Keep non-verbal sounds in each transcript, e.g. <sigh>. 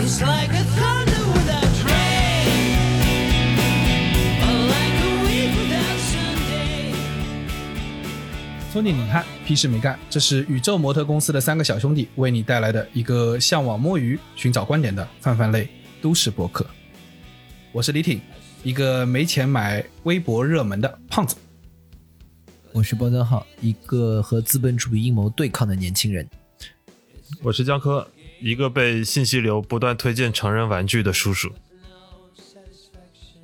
It's like a thunder without train, or like a week without Sunday. 兄弟，你看，屁事没干。这是宇宙模特公司的三个小兄弟为你带来的一个向往摸鱼、寻找观点的泛泛类都市博客。我是李挺，一个没钱买微博热门的胖子。我是包江浩，一个和资本主义阴谋对抗的年轻人。我是江科，一个被信息流不断推荐成人玩具的叔叔。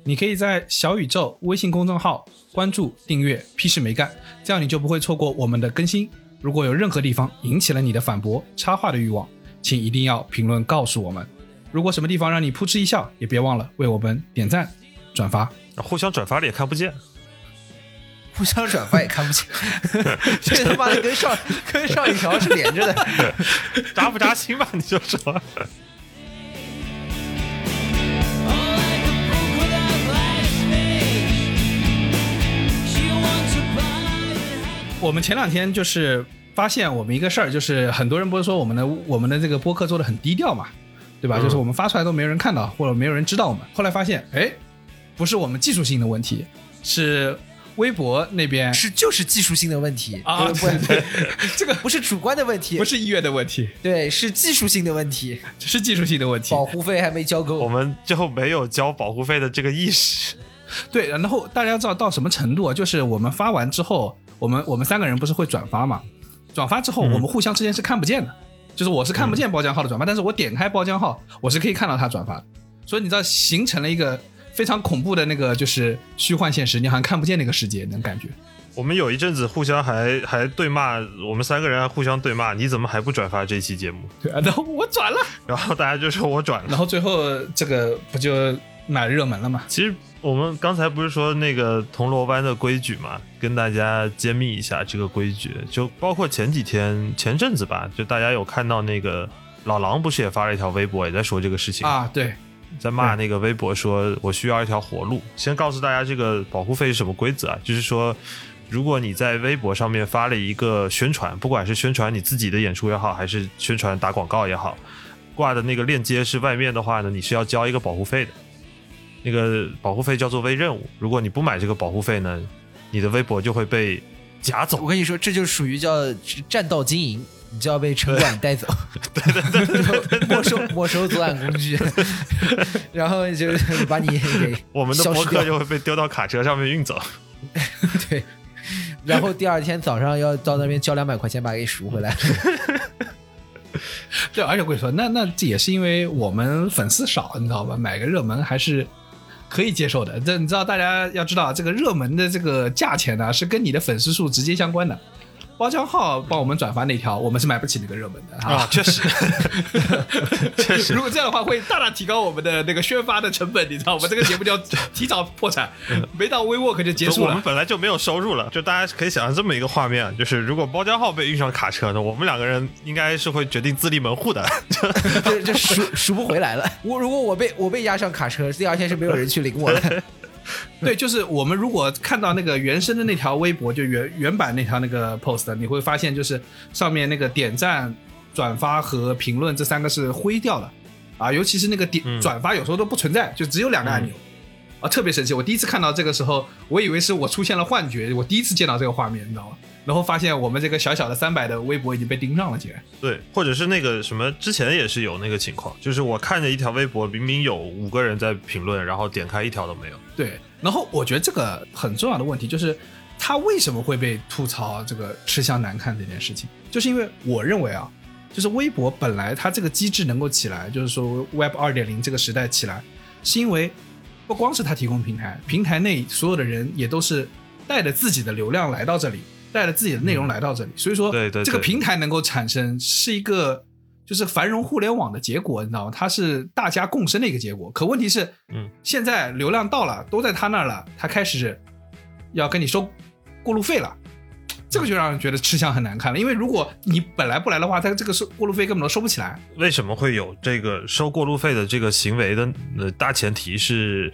你可以在小宇宙微信公众号关注、订阅“屁事没干”，这样你就不会错过我们的更新。如果有任何地方引起了你的反驳、插话的欲望，请一定要评论告诉我们。如果什么地方让你扑哧一笑，也别忘了为我们点赞、转发。互相转发了也看不见，互相转发也看不清，<laughs> 这他妈的跟上跟上一条是连着的。<laughs> 扎不扎心吧？你就说。我们前两天就是发现我们一个事儿，就是很多人不是说我们的我们的这个播客做的很低调嘛，对吧？就是我们发出来都没有人看到，或者没有人知道我们。后来发现，哎，不是我们技术性的问题，是微博那边是就是技术性的问题啊，对对，这个不是主观的问题，不是意愿的问题，对，是技术性的问题，是技术性的问题。保护费还没交够我们最后没有交保护费的这个意识。对，然后大家知道到什么程度啊？就是我们发完之后，我们我们三个人不是会转发嘛？转发之后，我们互相之间是看不见的，就是我是看不见包浆号的转发，但是我点开包浆号，我是可以看到他转发的。所以你知道，形成了一个非常恐怖的那个就是虚幻现实，你好像看不见那个世界，那种感觉。我们有一阵子互相还还对骂，我们三个人还互相对骂，你怎么还不转发这期节目？对啊，然后我转了，然后大家就说我转了。然后最后这个不就买热门了嘛？其实我们刚才不是说那个铜锣湾的规矩嘛，跟大家揭秘一下这个规矩，就包括前几天前阵子吧，就大家有看到那个老狼不是也发了一条微博，也在说这个事情，啊，对，在骂那个微博说我需要一条活路。先告诉大家这个保护费是什么规则啊，就是说。如果你在微博上面发了一个宣传，不管是宣传你自己的演出也好，还是宣传打广告也好，挂的那个链接是外面的话呢，你是要交一个保护费的。那个保护费叫做微任务，如果你不买这个保护费呢，你的微博就会被夹走我。跟你说，这就属于叫占道经营，你就要被城管带走，没收没收作案工具，然后就是把你给我们的博客就会被丢到卡车上面运走。对，然后第二天早上要到那边交两百块钱把它给赎回来。对，而且我跟你说，那那这也是因为我们粉丝少，你知道吧？买个热门还是可以接受的。这你知道，大家要知道，这个热门的这个价钱呢，是跟你的粉丝数直接相关的。包浆号帮我们转发那条，我们是买不起那个热门的啊，确实，<laughs> 确实如果这样的话，会大大提高我们的那个宣发的成本，你知道我们？这个节目就要提早破产，没到 WeWork 就结束了。我们本来就没有收入了，就大家可以想象这么一个画面，就是如果包浆号被运上卡车呢，我们两个人应该是会决定自立门户的。<laughs> 就就赎赎不回来了。我如果我被我被押上卡车，第二天是没有人去领我的。<laughs> <laughs> 对，就是我们如果看到那个原生的那条微博，就原原版那条那个 post，你会发现就是上面那个点赞、转发和评论这三个是灰掉的啊，尤其是那个点、嗯转发有时候都不存在，就只有两个按钮。啊，特别神奇！我第一次看到这个时候，我以为是我出现了幻觉，我第一次见到这个画面，你知道吗？然后发现我们这个小小的三百的微博已经被盯上了，竟然。对，或者是那个什么，之前也是有那个情况，就是我看着一条微博，明明有五个人在评论，然后点开一条都没有。对，然后我觉得这个很重要的问题就是，他为什么会被吐槽这个吃相难看这件事情，就是因为我认为啊，就是微博本来它这个机制能够起来，就是说 Web 二点零这个时代起来，是因为不光是它提供平台，平台内所有的人也都是带着自己的流量来到这里，带着自己的内容来到这里，所以说，对对对这个平台能够产生是一个。就是繁荣互联网的结果，你知道吗？它是大家共生的一个结果。可问题是，嗯，现在流量到了，都在他那儿了，他开始要跟你收过路费了，这个就让人觉得吃相很难看了。因为如果你本来不来的话，他这个收过路费根本都收不起来。为什么会有这个收过路费的这个行为的呃大前提是，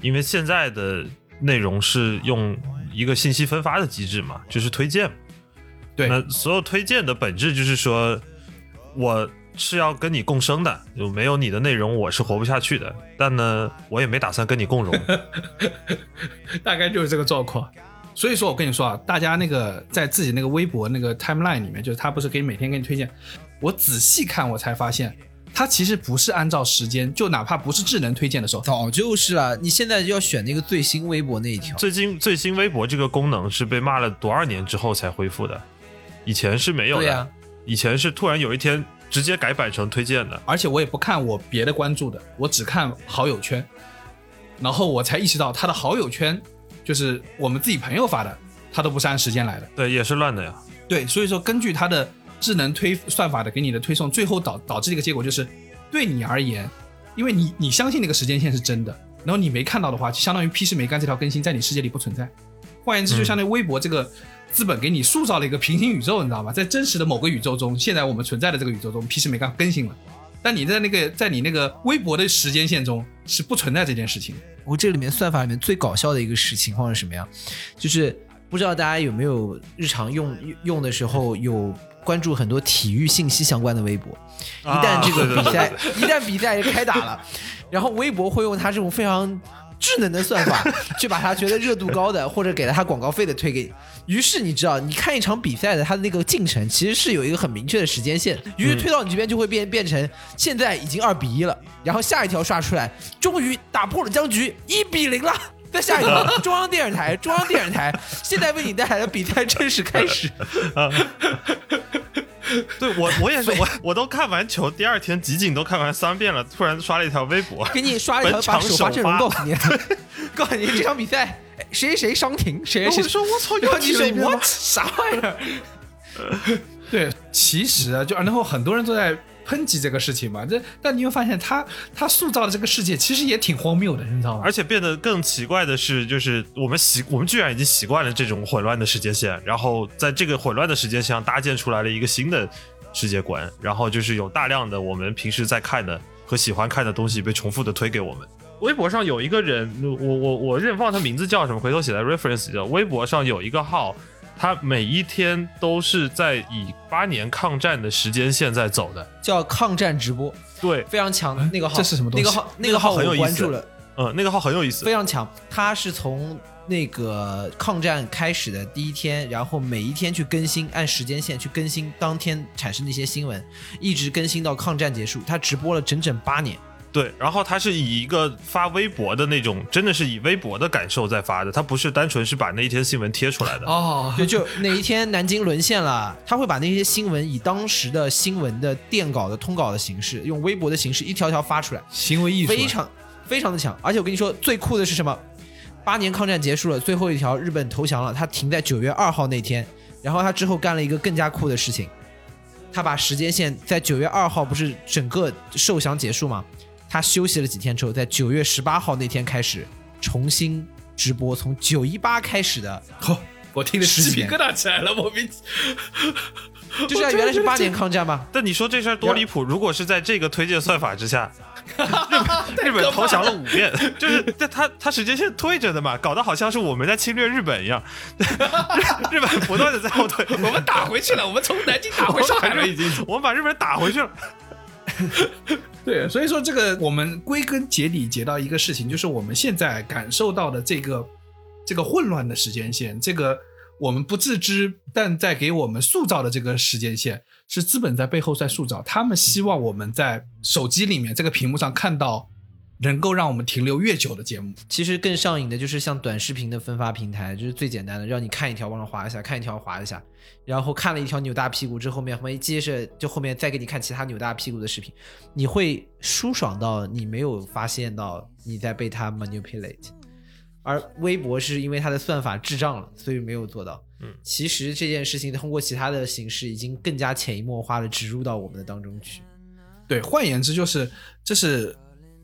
因为现在的内容是用一个信息分发的机制嘛，就是推荐。对那所有推荐的本质就是说，我是要跟你共生的，就没有你的内容我是活不下去的。但呢，我也没打算跟你共荣。<laughs> 大概就是这个状况。所以说我跟你说啊，大家那个在自己那个微博那个 timeline 里面，就是他不是给你每天给你推荐，我仔细看我才发现，他其实不是按照时间，就哪怕不是智能推荐的时候，早就是了。你现在就要选那个最新微博那一条，最近最新微博这个功能是被骂了多少年之后才恢复的，以前是没有的。对呀以前是突然有一天直接改版成推荐的。而且我也不看我别的关注的，我只看好友圈，然后我才意识到他的好友圈就是我们自己朋友发的，他都不是按时间来的。对，也是乱的呀。对，所以说根据他的智能推算法的给你的推送，最后导导致的一个结果就是，对你而言，因为你你相信那个时间线是真的，然后你没看到的话，就相当于屁事没干这条更新在你世界里不存在。换言之，就相当于微博这个资本给你塑造了一个平行宇宙，你知道吗？在真实的某个宇宙中，现在我们存在的这个宇宙中，屁事没干更新了。但你在那个在你那个微博的时间线中是不存在这件事情。我这里面算法里面最搞笑的一个事情况是什么呀？就是不知道大家有没有日常用用的时候有关注很多体育信息相关的微博。一旦这个比赛，一旦比赛开打了，然后微博会用它这种非常智能的算法，<laughs> 去把它觉得热度高的或者给了它广告费的推给你。于是你知道，你看一场比赛的它的那个进程其实是有一个很明确的时间线，于是推到你这边就会变变成现在已经二比一了，然后下一条刷出来，终于打破了僵局，一比零了。再下一个，中央电视台，中央电视台现在为你带来的比赛正式开始。对我我也是，我我都看完球，第二天集锦都看完三遍了，突然刷了一条微博，给你刷了一条本场把首发阵容 <laughs> 告诉你，告诉你这场比赛哎谁谁谁伤停，谁谁谁我说我操，又然后你说踢了一遍吗 what 啥玩意儿？<laughs> 对，其实啊，就然后很多人都在抨击这个事情嘛。这但你又发现他他塑造的这个世界其实也挺荒谬的，你知道吗？而且变得更奇怪的是，就是我们习我们居然已经习惯了这种混乱的时间线，然后在这个混乱的时间线上搭建出来了一个新的世界观，然后就是有大量的我们平时在看的和喜欢看的东西被重复的推给我们。微博上有一个人，我我我认忘他名字叫什么，回头写在 reference 里。微博上有一个号，他每一天都是在以八年抗战的时间线在走的。叫抗战直播，对，非常强。那个号这是什么东西那个号那那个号号很有意思我关注了，嗯，那个号很有意思非。常强。他是从那个抗战开始的第一天，然后每一天去更新，按时间线去更新当天产生的一些新闻，一直更新到抗战结束。他直播了整整八年。对，然后他是以一个发微博的那种，真的是以微博的感受在发的，他不是单纯是把那一天新闻贴出来的。哦，就，就哪一天南京沦陷了，他会把那些新闻以当时的新闻的电稿的通稿的形式，用微博的形式一条条发出来，行为艺术啊非常非常的强。而且我跟你说，最酷的是什么？八年抗战结束了，最后一条日本投降了，他停在九月二号那天，然后他之后干了一个更加酷的事情，他把时间线在九月二号不是整个受降结束吗？他休息了几天之后，在九月十八号那天开始重新直播，从九一八开始的哦，我听得十几年鸡皮疙瘩起来了，莫名 <laughs> 就是啊，原来是八年抗战吗？但你说这事儿多离谱！如果是在这个推荐算法之下，日 <laughs> 本日本投降了五遍，就是这他他时间线推着的嘛，搞得好像是我们在侵略日本一样，日 <laughs> 日本不断的在后退，我们打回去了，我们从南京打回上海了，已经。我们把日本人打回去了。<laughs> 对，所以说这个我们归根结底结到一个事情，就是我们现在感受到的这个这个混乱的时间线，这个我们不自知但在给我们塑造的这个时间线，是资本在背后在塑造。他们希望我们在手机里面这个屏幕上看到能够让我们停留越久的节目。其实更上瘾的就是像短视频的分发平台，就是最简单的，让你看一条往上滑一下，看一条滑一下，然后看了一条扭大屁股之后面，后面接着就后面再给你看其他扭大屁股的视频，你会舒爽到你没有发现到你在被它 manipulate。而微博是因为它的算法智障了，所以没有做到。嗯，其实这件事情通过其他的形式，已经更加潜移默化的植入到我们的当中去。对，换言之就是，这是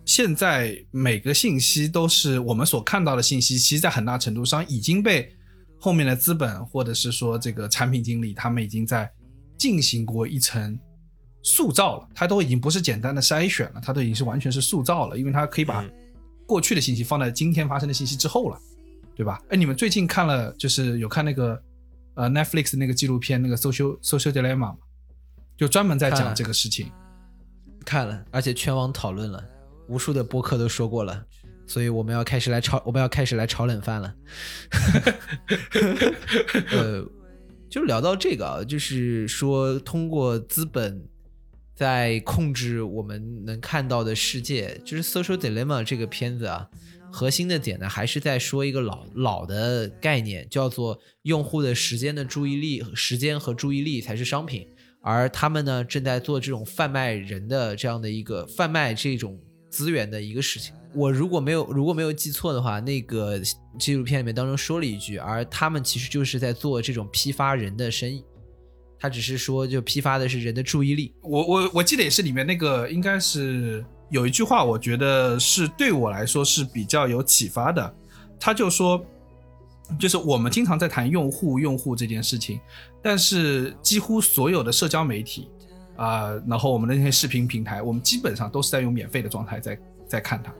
现在每个信息都是我们所看到的信息，其实在很大程度上已经被后面的资本或者是说这个产品经理他们已经在进行过一层塑造了，它都已经不是简单的筛选了，它都已经是完全是塑造了，因为它可以把嗯过去的信息放在今天发生的信息之后了。对吧？哎，你们最近看了就是有看那个呃 Netflix 那个纪录片那个 Social Social Dilemma 吗？就专门在讲这个事情。看了，而且全网讨论了，无数的播客都说过了，所以我们要开始来炒，我们要开始来炒冷饭了。<laughs> 呃，就聊到这个啊，就是说通过资本在控制我们能看到的世界，就是《Social Dilemma》这个片子啊，核心的点呢还是在说一个老老的概念，叫做用户的时间的注意力，时间和注意力才是商品。而他们呢正在做这种贩卖人的这样的一个贩卖这种资源的一个事情。我如果没有如果没有记错的话，那个纪录片里面当中说了一句，而他们其实就是在做这种批发人的生意。他只是说，就批发的是人的注意力。我我我记得也是里面那个应该是有一句话，我觉得是对我来说是比较有启发的。他就说，就是我们经常在谈用户用户这件事情，但是几乎所有的社交媒体啊、然后我们的那些视频平台，我们基本上都是在用免费的状态在在看它。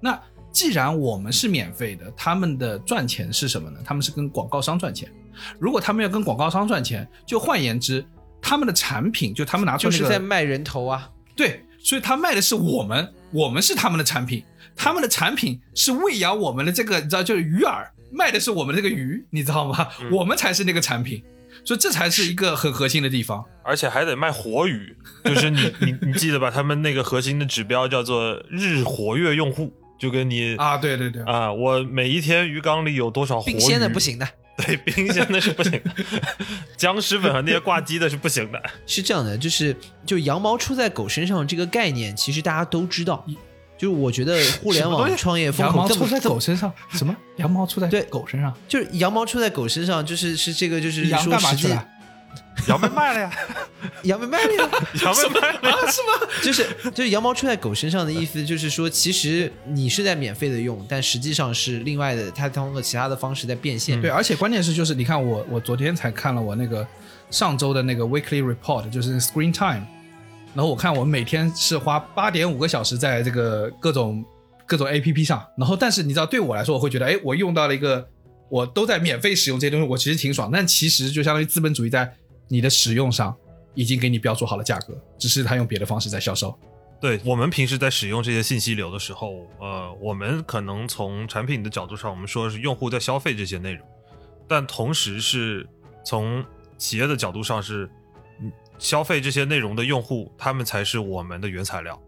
那既然我们是免费的，他们的赚钱是什么呢？他们是跟广告商赚钱。如果他们要跟广告商赚钱，就换言之，他们的产品就他们拿出就那个是在卖人头啊！对，所以他卖的是我们，我们是他们的产品，他们的产品是喂养我们的这个，你知道，就是鱼饵，卖的是我们的这个鱼，你知道吗？我们才是那个产品，所以这才是一个很核心的地方。而且还得卖活鱼，就是你你你记得吧？他们那个核心的指标叫做日活跃用户，就跟你啊，对对对，啊，我每一天鱼缸里有多少活鱼？冰鲜的不，行的，对，冰鲜的是不行的，僵尸粉和那些挂机的是不行的。<laughs> 是这样的，就是就羊毛出在狗身上这个概念，其实大家都知道。就是我觉得互联网创业风羊口羊毛出在狗身上，什么？羊毛出在对狗身上，就是羊毛出在狗身上，就是是这个就是羊说实际干嘛去了？羊被卖了呀，<laughs> 羊被卖了呀，<laughs> 羊被卖了呀。啊，是吗？就是就是羊毛出在狗身上的意思，就是说其实你是在免费的用，但实际上是另外的，它通过其他的方式在变现。对，而且关键是就是你看我我昨天才看了我那个上周的那个 weekly report，就是 screen time，然后我看我们每天是花八点五个小时在这个各种各种 A P P 上，然后但是你知道对我来说，我会觉得哎，我用到了一个我都在免费使用这些东西，我其实挺爽，但其实就相当于资本主义在你的使用上已经给你标注好了价格，只是他用别的方式在销售。对我们平时在使用这些信息流的时候，呃，我们可能从产品的角度上，我们说是用户在消费这些内容，但同时是从企业的角度上是，消费这些内容的用户，他们才是我们的原材料，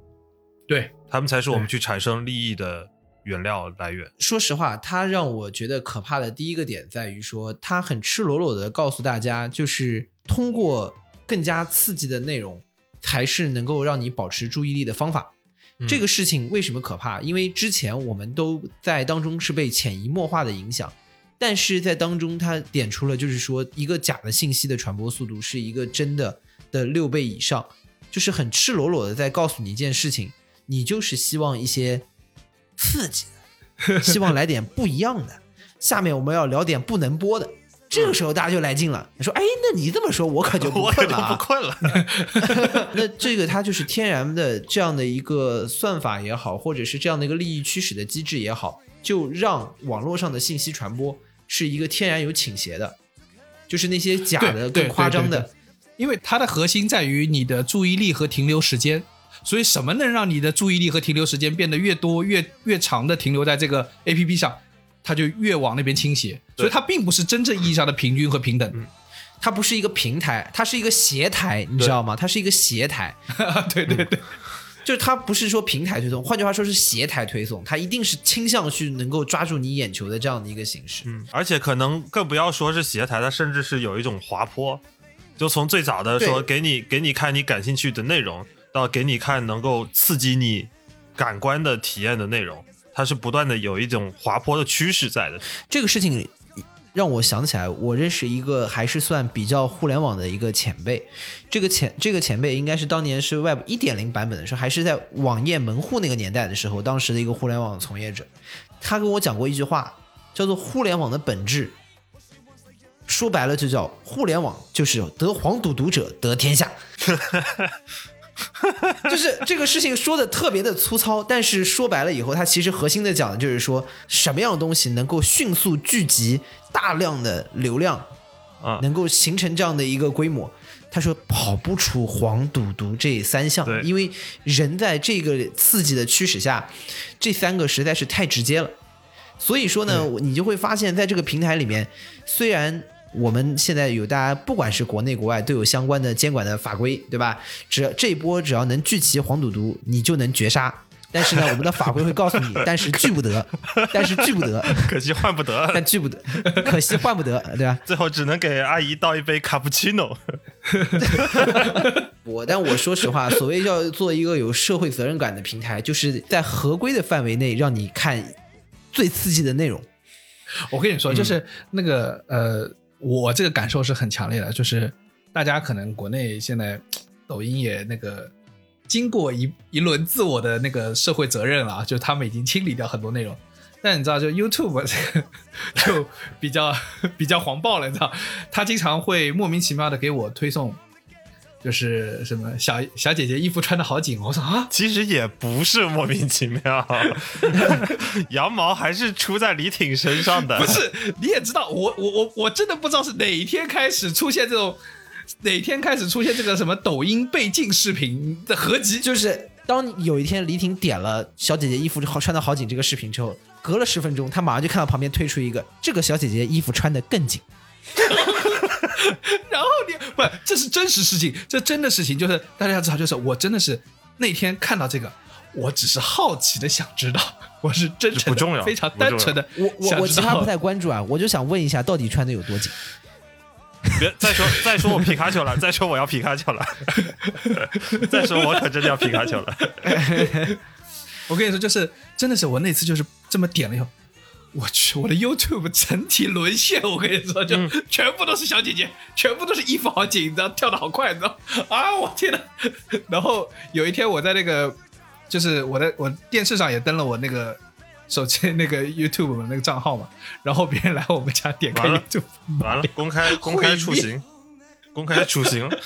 对，他们才是我们去产生利益的原料来源。说实话，它让我觉得可怕的第一个点在于说，它很赤裸裸的告诉大家，就是通过更加刺激的内容，才是能够让你保持注意力的方法。这个事情为什么可怕？因为之前我们都在当中是被潜移默化的影响，但是在当中它点出了，就是说一个假的信息的传播速度是一个真的的六倍以上，就是很赤裸裸的在告诉你一件事情，你就是希望一些刺激的，希望来点不一样的。下面我们要聊点不能播的。这个时候大家就来劲了，你说，哎，那你这么说，我可就不我可就困了、啊。不困了。<laughs> 那这个它就是天然的这样的一个算法也好，或者是这样的一个利益驱使的机制也好，就让网络上的信息传播是一个天然有倾斜的，就是那些假的、更夸张的因为它的核心在于你的注意力和停留时间。所以，什么能让你的注意力和停留时间变得越多、越越长的停留在这个 A P P 上，它就越往那边倾斜。所以，它并不是真正意义上的平均和平等。它不是一个平台，它是一个斜台，你知道吗？它是一个斜台，<laughs> 对对对，就是它不是说平台推送，换句话说是斜台推送，它一定是倾向去能够抓住你眼球的这样的一个形式。嗯，而且可能更不要说是斜台，它甚至是有一种滑坡，就从最早的说给你给你看你感兴趣的内容，到给你看能够刺激你感官的体验的内容，它是不断的有一种滑坡的趋势在的。这个事情让我想起来，我认识一个还是算比较互联网的一个前辈。这个前这个前辈应该是当年是 Web 一点零版本的时候，还是在网页门户那个年代的时候，当时的一个互联网从业者，他跟我讲过一句话，叫做“互联网的本质”。说白了就叫互联网就是得黄赌毒者得天下。<laughs> 就是这个事情说的特别的粗糙，但是说白了以后，它其实核心的讲的就是说什么样的东西能够迅速聚集大量的流量，啊能够形成这样的一个规模。他说跑不出黄赌毒这三项，因为人在这个刺激的驱使下，这三个实在是太直接了。所以说呢，你就会发现在这个平台里面，虽然我们现在有大家不管是国内国外都有相关的监管的法规，对吧？只要这一波只要能聚齐黄赌毒，你就能绝杀。但是呢，我们的法规会告诉你，但是聚不得，<laughs> 但是聚不得，可惜换不得，但聚不得，可惜换不得，对吧？<laughs> 最后只能给阿姨倒一杯卡布奇诺。<laughs> 我但我说实话，所谓要做一个有社会责任感的平台，就是在合规的范围内让你看最刺激的内容。我跟你说，就是那个呃，我这个感受是很强烈的，就是大家可能国内现在抖音也那个经过一一轮自我的那个社会责任了，就他们已经清理掉很多内容。但你知道，就 YouTube 这个 <laughs> 就比较 <laughs> 比较黄暴了，你知道，他经常会莫名其妙的给我推送，就是什么小小姐姐衣服穿的好紧，我说啊，其实也不是莫名其妙，<laughs> 羊毛还是出在李挺身上的。不是，你也知道，我我我我真的不知道是哪一天开始出现这种，哪天开始出现这个什么抖音被禁视频的合集，就是当有一天李挺点了小姐姐衣服好穿的好紧这个视频之后，隔了十分钟，他马上就看到旁边推出一个这个小姐姐衣服穿的更紧。<laughs> <laughs> 然后你不，这是真实事情，这真的事情，就是大家要知道，就是我真的是那天看到这个，我只是好奇的想知道，<laughs> 我是真诚的，不重要 <laughs> 非常单纯的我我我其他不太关注啊，我就想问一下，到底穿的有多紧？别再说再说我皮卡丘了，再说我要皮卡丘了，再说我可真的要皮卡丘了。我跟你说，就是真的是我那次就是这么点了以后，我去，我的 YouTube 整体沦陷。我跟你说，就嗯全部都是小姐姐，全部都是衣服好紧，你知道，跳的好快，你知道啊，我天呐。然后有一天我在那个，就是我在我电视上也登了我那个手机那个 YouTube 的那个账号嘛，然后别人来我们家点开完了 YouTube，完了，<laughs> 公开公开处刑，公开处刑。<laughs>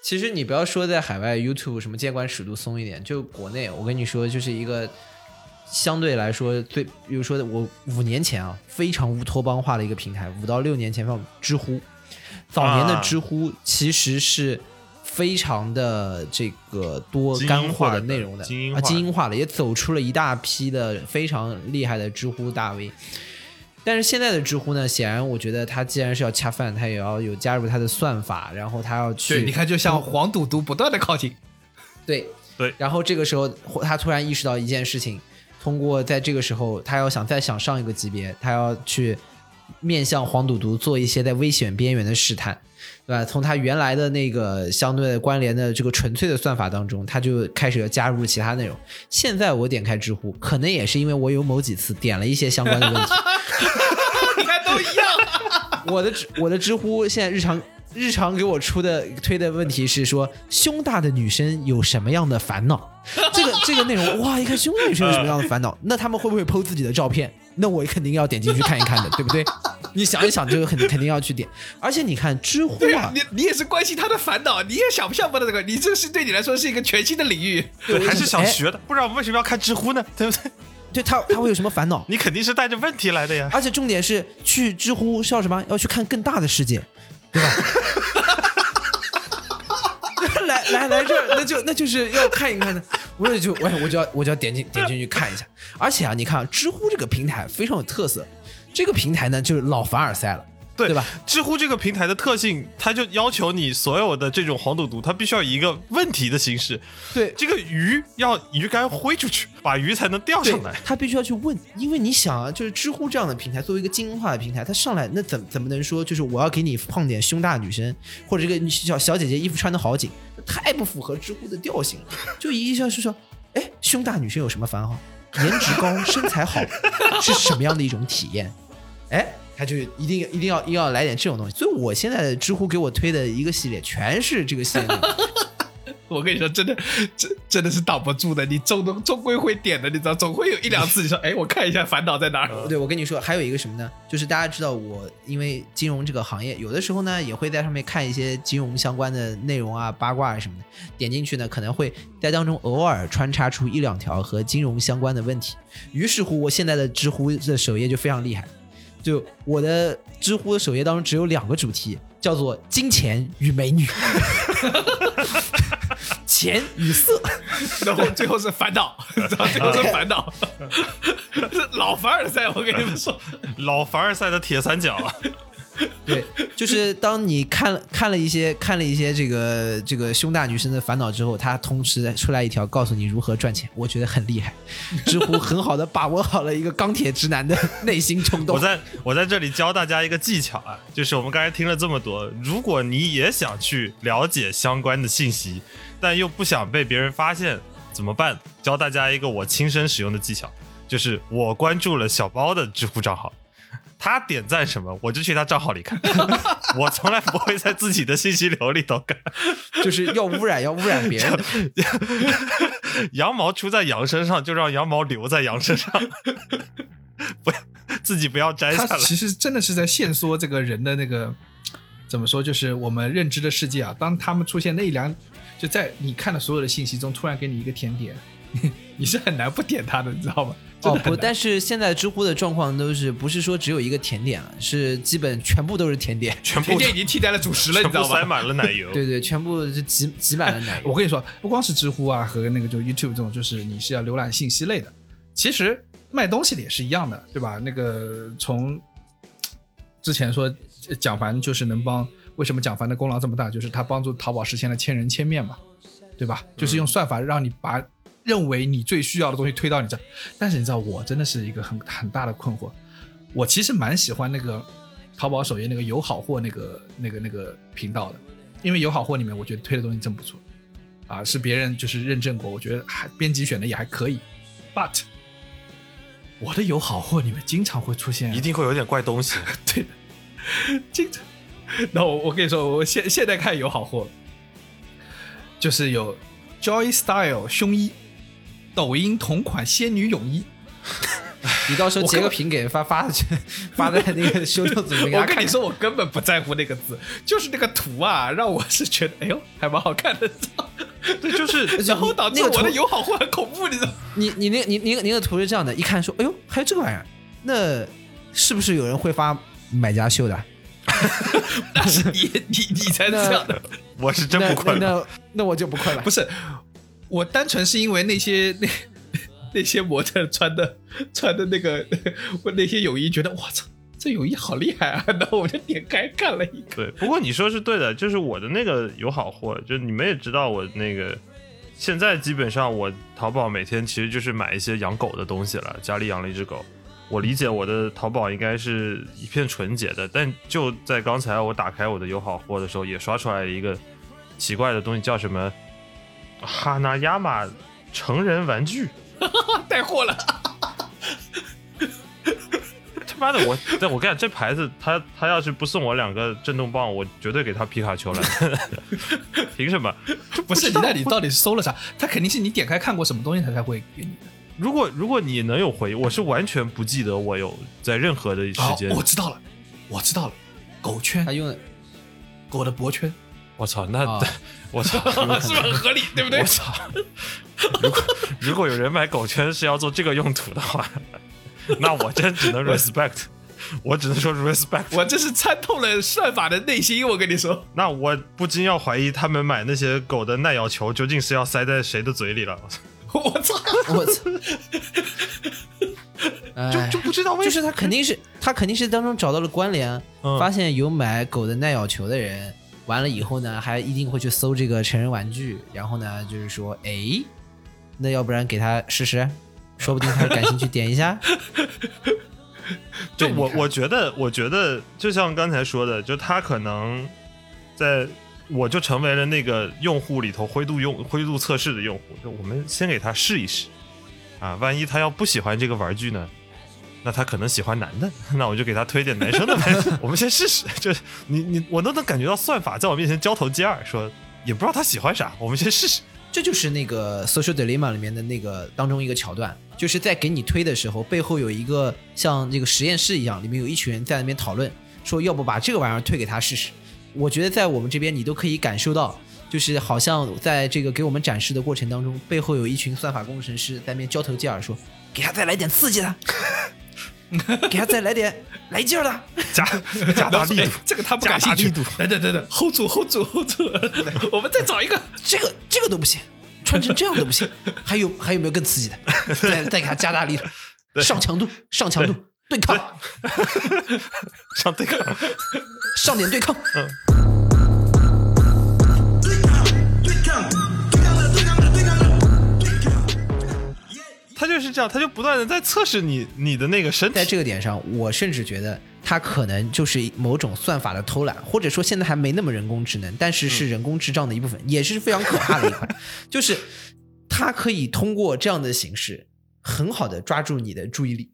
其实你不要说在海外 YouTube 什么监管尺度松一点，就国内，我跟你说，就是一个相对来说最，比如说我五年前啊，非常乌托邦化的一个平台，五到六年前放知乎，早年的啊知乎其实是非常的这个多干货的的内容的啊，精英化精英化的，也走出了一大批的非常厉害的知乎大 V。但是现在的知乎呢，显然我觉得它既然是要恰饭，它也要有加入它的算法，然后它要去对，你看就像黄赌毒不断的靠近，对对。然后这个时候他突然意识到一件事情，通过在这个时候他要想再想上一个级别，他要去面向黄赌毒做一些在危险边缘的试探，对吧？从他原来的那个相对关联的这个纯粹的算法当中，他就开始要加入其他内容。现在我点开知乎，可能也是因为我有某几次点了一些相关的问题。你看都一样。我的知我的知乎现在日常日常给我出的推的问题是说，胸大的女生有什么样的烦恼？<laughs> 这个这个内容，哇，一看胸大女生有什么样的烦恼，<laughs> 那他们会不会 PO 自己的照片？那我肯定要点进去看一看的，对不对？你想一想，这个肯定肯定要去点。而且你看知乎啊啊，，你你也是关心她的烦恼，你也想不想不到这个？你这是对你来说是一个全新的领域。对还是想哎学的，不然我为什么要看知乎呢？对不对？对他他会有什么烦恼？<laughs> 你肯定是带着问题来的呀。而且重点是去知乎是要什么？要去看更大的世界，对吧？来来这儿，那就那就是要看一看的。我也就我我就要我就要点进点进去看一下。而且啊，你看，知乎这个平台非常有特色。这个平台呢，就是老凡尔赛了，对对吧？知乎这个平台的特性，它就要求你所有的这种黄赌毒，它必须要以一个问题的形式，对这个鱼要鱼竿挥出去，把鱼才能钓上来。，他必须要去问，因为你想啊，就是知乎这样的平台，作为一个精英化的平台，它上来那怎怎么能说就是我要给你放点胸大女生，或者这个小小姐姐衣服穿的好紧，太不符合知乎的调性了。就一下是说，哎，胸大女生有什么烦恼？颜值高、身材好是什么样的一种体验？哎，他就一定一定要要来点这种东西。所以我现在知乎给我推的一个系列，全是这个系列。<laughs> 我跟你说，真的，真真的是挡不住的，你终终终归会点的，你知道，总会有一两次你说，哎，我看一下烦恼在哪儿。对，我跟你说，还有一个什么呢？就是大家知道我因为金融这个行业，有的时候呢也会在上面看一些金融相关的内容啊、八卦啊什么的。点进去呢，可能会在当中偶尔穿插出一两条和金融相关的问题。于是乎，我现在的知乎的首页就非常厉害，就我的知乎的首页当中只有两个主题，叫做金钱与美女，<laughs> 钱与色。<laughs> 然后最后是烦恼，最后是烦恼，是老凡尔赛，我跟你们说，老凡尔赛的铁三角，<laughs> 对，就是当你看了看了一些看了一些这个这个胸大女生的烦恼之后，她同时出来一条告诉你如何赚钱，我觉得很厉害。知乎很好的把握好了一个钢铁直男的内心冲动我。在我在这里教大家一个技巧啊，就是我们刚才听了这么多，如果你也想去了解相关的信息，但又不想被别人发现，怎么办？教大家一个我亲身使用的技巧，就是我关注了小包的知乎账号。他点赞什么，我就去他账号里看。<laughs> 我从来不会在自己的信息流里头看。就是要污染要污染别人的。<laughs> 羊毛出在羊身上，就让羊毛留在羊身上，<laughs> 不要自己不要摘下来。其实真的是在限缩这个人的那个怎么说，就是我们认知的世界啊。当他们出现那一两，就在你看的所有的信息中，突然给你一个甜点，<laughs> 你是很难不点它的，你知道吗？哦不，但是现在知乎的状况都是不是说只有一个甜点了，是基本全部都是甜点。全部甜点已经替代了主食了，你知道吗？塞满了奶油。<laughs> 对对，全部是挤挤满了奶油。我跟你说，不光是知乎啊和那个就 YouTube 这种，就是你是要浏览信息类的，其实卖东西的也是一样的，对吧？那个从之前说呃蒋凡就是能帮，为什么蒋凡的功劳这么大？就是他帮助淘宝实现了千人千面嘛，对吧？就是用算法让你把认为你最需要的东西推到你这。但是你知道，我真的是一个很很大的困惑。我其实蛮喜欢那个淘宝首页那个有好货那个那个那个频道的，因为有好货里面我觉得推的东西真不错。啊，是别人就是认证过，我觉得还编辑选的也还可以，but 我的有好货里面经常会出现一定会有点怪东西。<laughs> 对的，经常。那我我跟你说，我现现在看有好货，就是有 Joy Style 胸衣，抖音同款仙女泳衣。<laughs> 你到时候截个屏给发发去，<laughs> 发在那个修豆子里面给他看我跟你。说，我根本不在乎那个字，就是那个图啊，让我是觉得，哎呦，还蛮好看的。对，就是 <laughs> 然后导致我的友好会很恐怖，你知道吗？你你那你你你那个图是这样的，一看说，哎呦，还有这个玩意儿，那是不是有人会发买家秀的？那是你你你才是这样的。我是真不困了。那那那我就不困了不。是，我单纯是因为那些 <laughs> 那那些模特穿的穿的那个我 <laughs> 那些泳衣，觉得哇操，这泳衣好厉害啊！<laughs> 然后我就点开看了一看。对，不过你说是对的，就是我的那个有好货，就你们也知道我那个。现在基本上我淘宝每天其实就是买一些养狗的东西了，家里养了一只狗。我理解我的淘宝应该是一片纯洁的，但就在刚才我打开我的友好货的时候，也刷出来一个奇怪的东西，叫什么哈纳亚马成人玩具。<laughs> 带货了，<laughs> 他妈的，我但我跟你讲，这牌子他他要是不送我两个震动棒，我绝对给他皮卡丘了。<laughs> 凭什么？不是你那里到底搜了啥？他肯定是你点开看过什么东西，他才会给你的。如果如果你能有回忆，我是完全不记得我有在任何的时哦间。，我知道了，我知道了，狗圈他，用的狗的脖圈，<laughs> 我操，那、啊我操，是不是很 <laughs> 合理？对不对我？操！如果 <laughs> 如果有人买狗圈是要做这个用途的话，那我真只能 respect，我只能说 respect。我这是参透了算法的内心，我跟你说。那我不禁要怀疑他们买那些狗的耐咬球究竟是要塞在谁的嘴里了。我操！我操！哎就就不知道为什么，就是他肯定是他肯定是当中找到了关联，嗯发现有买狗的耐咬球的人，完了以后呢，还一定会去搜这个成人玩具，然后呢，就是说，哎，那要不然给他试试，说不定他感兴趣点一下。<laughs> 就我我觉得，我觉得就像刚才说的，就他可能在，我就成为了那个用户里头灰度用灰度测试的用户，就我们先给他试一试，啊，万一他要不喜欢这个玩具呢？那他可能喜欢男的，<laughs> 那我就给他推点男生的玩具，<laughs> 我们先试试。就是你你我都能感觉到算法在我面前交头接耳，说也不知道他喜欢啥，我们先试试。这就是那个 social dilemma 里面的那个当中一个桥段，就是在给你推的时候，背后有一个像这个实验室一样，里面有一群人在那边讨论，说要不把这个玩意儿推给他试试。我觉得在我们这边，你都可以感受到，就是好像在这个给我们展示的过程当中，背后有一群算法工程师在那边交头接耳说，给他再来点刺激的，<laughs> 给他再来点来劲儿的。加加大力度哎，这个他不感兴趣。等等等等，hold 住，hold 住，hold 住，我们再找一个。这个这个都不行，穿成这样都不行。<laughs> 还有还有没有更刺激的？再再给他加大力度，<laughs> 上强度，上强度，对抗，上对抗。上点对抗。他就是这样，他就不断的在测试你你的那个身体在。这个点上，我甚至觉得他可能就是某种算法的偷懒，或者说现在还没那么人工智能，但是是人工智障的一部分，<laughs> 也是非常可怕的一块。就是他可以通过这样的形式，很好的抓住你的注意力。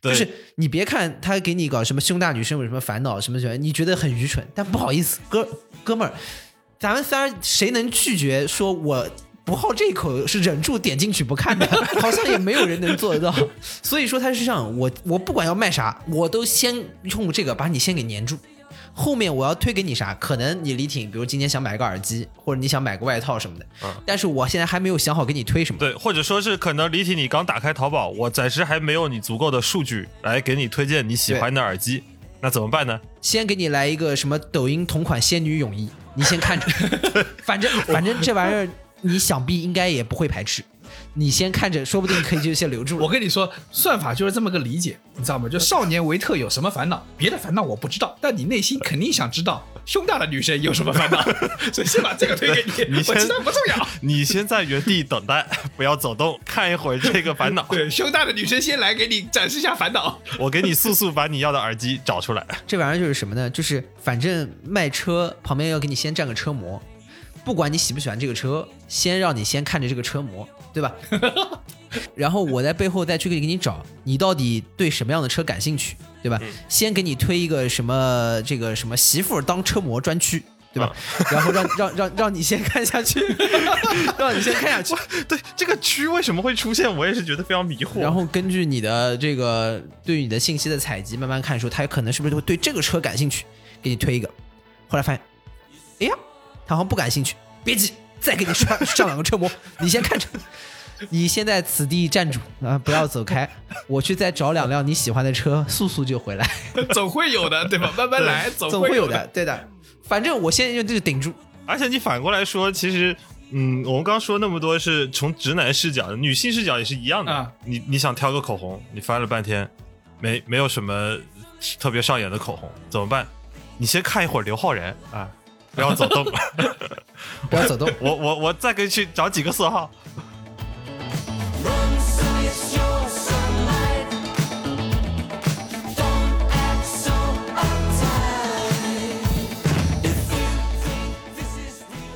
就是你别看他给你搞什么胸大女生有什么烦恼什么什么，你觉得很愚蠢，但不好意思，哥哥们儿，咱们仨谁能拒绝说我不好这一口是忍住点进去不看的？<laughs> 好像也没有人能做得到。所以说他是这样，我我不管要卖啥，我都先用这个把你先给粘住。后面我要推给你啥？可能你李挺，比如今天想买个耳机，或者你想买个外套什么的，但是我现在还没有想好给你推什么。对，或者说是可能李挺你刚打开淘宝，我暂时还没有你足够的数据来给你推荐你喜欢的耳机，那怎么办呢？先给你来一个什么抖音同款仙女泳衣，你先看着，<laughs> 反正反正这玩意儿你想必应该也不会排斥，你先看着，说不定可以就先留住。我跟你说，算法就是这么个理解，你知道吗？就少年维特有什么烦恼，别的烦恼我不知道，但你内心肯定想知道胸大的女生有什么烦恼，<laughs> 所以先把这个推给你。<laughs> 你先我知道不重要。你先在原地等待，<laughs> 不要走动，看一会儿这个烦恼。对，胸大的女生先来给你展示一下烦恼。我给你速速把你要的耳机找出来。这玩意儿就是什么呢？就是反正卖车旁边要给你先占个车模，不管你喜不喜欢这个车，先让你先看着这个车模，对吧？<laughs> 然后我在背后再去给你找，你到底对什么样的车感兴趣，对吧？先给你推一个什么这个什么媳妇当车模专区。对吧？然后让让让让你先看下去，让你先看下去，<laughs> 对这个区为什么会出现，我也是觉得非常迷惑。然后根据你的这个对你的信息的采集，慢慢看说他可能是不是会对这个车感兴趣，给你推一个。后来发现，哎呀，他好像不感兴趣，别急，再给你上 <laughs> 上两个车模，你先看着。你先在此地站住啊，不要走开，我去再找两辆你喜欢的车，速速就回来，<laughs> 总会有的，对吧？慢慢来，总会。总会有的，对的。反正我现在用这个顶住，而且你反过来说，其实，嗯，我们刚刚说那么多是从直男视角的，女性视角也是一样的。啊你你想挑个口红，你翻了半天，没没有什么特别上眼的口红，怎么办？你先看一会儿刘昊然啊，不要走动。<laughs> 不要走动。<laughs> 我我我再给你去找几个色号。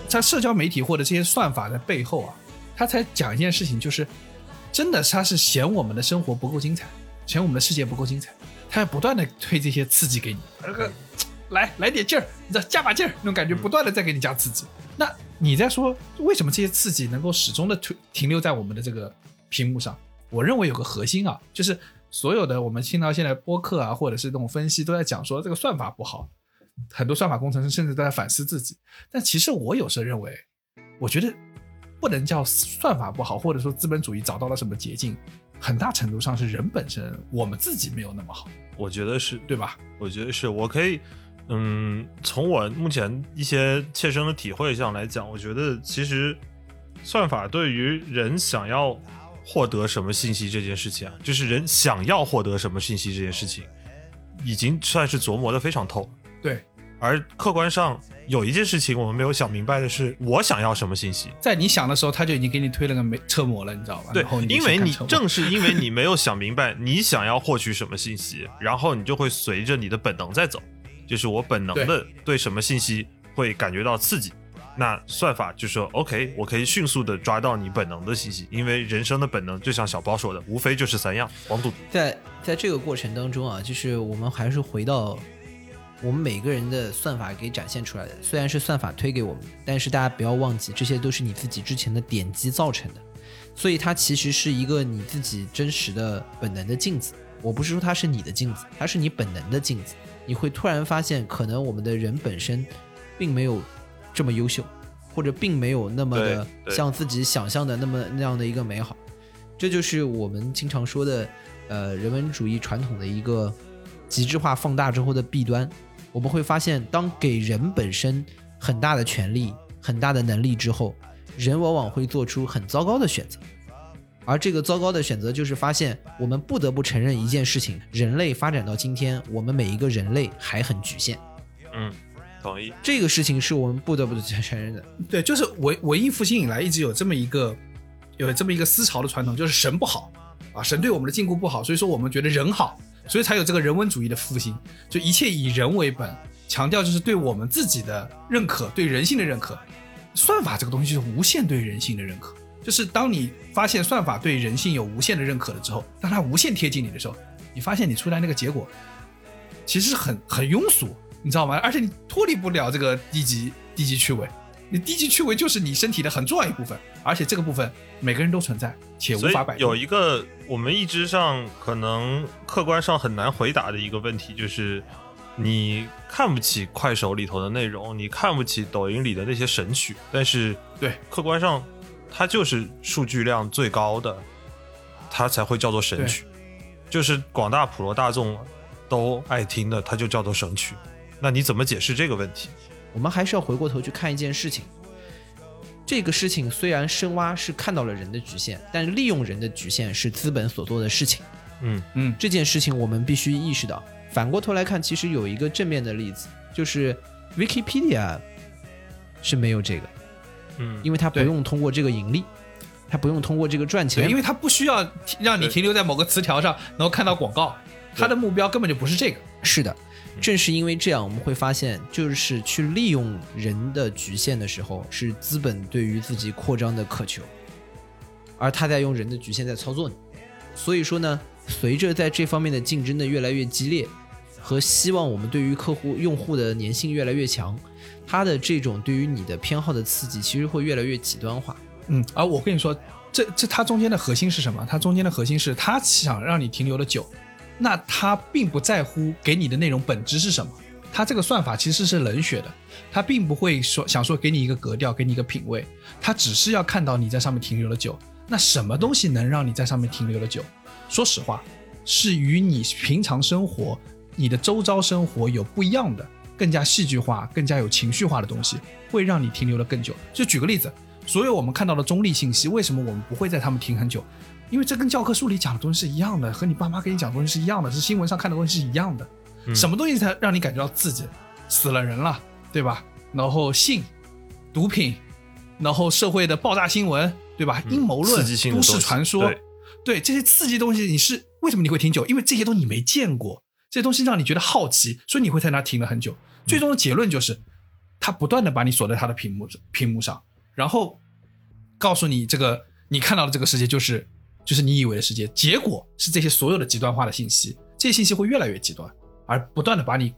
在社交媒体或者这些算法的背后啊，他才讲一件事情，就是真的他是嫌我们的生活不够精彩，嫌我们的世界不够精彩，他要不断的推这些刺激给你，那个来来点劲儿，你知道加把劲儿那种感觉，不断的在给你加刺激。那你在说为什么这些刺激能够始终的停停留在我们的这个屏幕上？我认为有个核心啊，就是所有的我们听到现在播客啊，或者是这种分析都在讲说这个算法不好，很多算法工程师甚至都在反思自己。但其实我有时候认为，我觉得不能叫算法不好，或者说资本主义找到了什么捷径，很大程度上是人本身我们自己没有那么好，我觉得是，对吧？我觉得是我可以，嗯，从我目前一些切身的体会上来讲，我觉得其实算法对于人想要获得什么信息这件事情啊，就是人想要获得什么信息这件事情，已经算是琢磨的非常透。对，而客观上有一件事情我们没有想明白的是，我想要什么信息。在你想的时候，他就已经给你推了个没车模了，你知道吧？对因为你正是因为 <laughs> 你没有想明白你想要获取什么信息，然后你就会随着你的本能在走，就是我本能的对什么信息会感觉到刺激，那算法就说 OK，我可以迅速的抓到你本能的信息，因为人生的本能就像小包说的，无非就是三样：黄赌毒。在在这个过程当中啊，就是我们还是回到我们每个人的算法给展现出来的，虽然是算法推给我们，但是大家不要忘记，这些都是你自己之前的点击造成的，所以它其实是一个你自己真实的本能的镜子。我不是说它是你的镜子，它是你本能的镜子。你会突然发现，可能我们的人本身并没有这么优秀，或者并没有那么的像自己想象的那么那样的一个美好。这就是我们经常说的，呃，人文主义传统的一个极致化放大之后的弊端。我们会发现，当给人本身很大的权利、很大的能力之后，人往往会做出很糟糕的选择。而这个糟糕的选择，就是发现我们不得不承认一件事情：人类发展到今天，我们每一个人类还很局限。嗯，同意。这个事情是我们不得不承认的。对，就是文文艺复兴以来一直有这么一个有这么一个思潮的传统，就是神不好啊，神对我们的禁锢不好，所以说我们觉得人好，所以才有这个人文主义的复兴，就一切以人为本，强调就是对我们自己的认可，对人性的认可。算法这个东西就是无限对人性的认可，就是当你发现算法对人性有无限的认可了之后，当它无限贴近你的时候，你发现你出来那个结果其实是很很庸俗，你知道吗？而且你脱离不了这个低级低级趣味。你低级趣味就是你身体的很重要一部分，而且这个部分每个人都存在，且无法摆脱。有一个我们一直上可能客观上很难回答的一个问题，就是你看不起快手里头的内容，你看不起抖音里的那些神曲，但是对客观上它就是数据量最高的，它才会叫做神曲，就是广大普罗大众都爱听的，它就叫做神曲。那你怎么解释这个问题？我们还是要回过头去看一件事情。这个事情虽然深挖是看到了人的局限，但利用人的局限是资本所做的事情。嗯嗯，这件事情我们必须意识到。反过头来看，其实有一个正面的例子，就是 Wikipedia 是没有这个，嗯，因为它不用通过这个盈利，它不用通过这个赚，钱，因为它不需要让你停留在某个词条上，然后看到广告，它的目标根本就不是这个。是的，正是因为这样，我们会发现，就是去利用人的局限的时候，是资本对于自己扩张的渴求，而他在用人的局限在操作你。所以说呢，随着在这方面的竞争的越来越激烈，和希望我们对于客户用户的粘性越来越强，它的这种对于你的偏好的刺激，其实会越来越极端化。嗯，而我跟你说，这这它中间的核心是什么？它中间的核心是它想让你停留的久，那它并不在乎给你的内容本质是什么。它这个算法其实是冷血的，它并不会说想说给你一个格调，给你一个品味，它只是要看到你在上面停留的久。那什么东西能让你在上面停留的久？说实话，是与你平常生活、你的周遭生活有不一样的、更加戏剧化、更加有情绪化的东西，会让你停留的更久。就举个例子，所有我们看到的中立信息，为什么我们不会在他们停很久？因为这跟教科书里讲的东西是一样的，和你爸妈给你讲的东西是一样的，是新闻上看的东西是一样的。嗯什么东西才让你感觉到刺激？死了人了，对吧？然后性、毒品，然后社会的爆炸新闻，对吧？嗯阴谋论、都市传说，对对这些刺激东西，你是为什么你会停久？因为这些东西你没见过，这些东西让你觉得好奇，所以你会在那停了很久。最终的结论就是，他不断的把你锁在他的屏幕屏幕上，然后告诉你这个你看到的这个世界就是就是你以为的世界，结果是这些所有的极端化的信息，这些信息会越来越极端，而不断的把你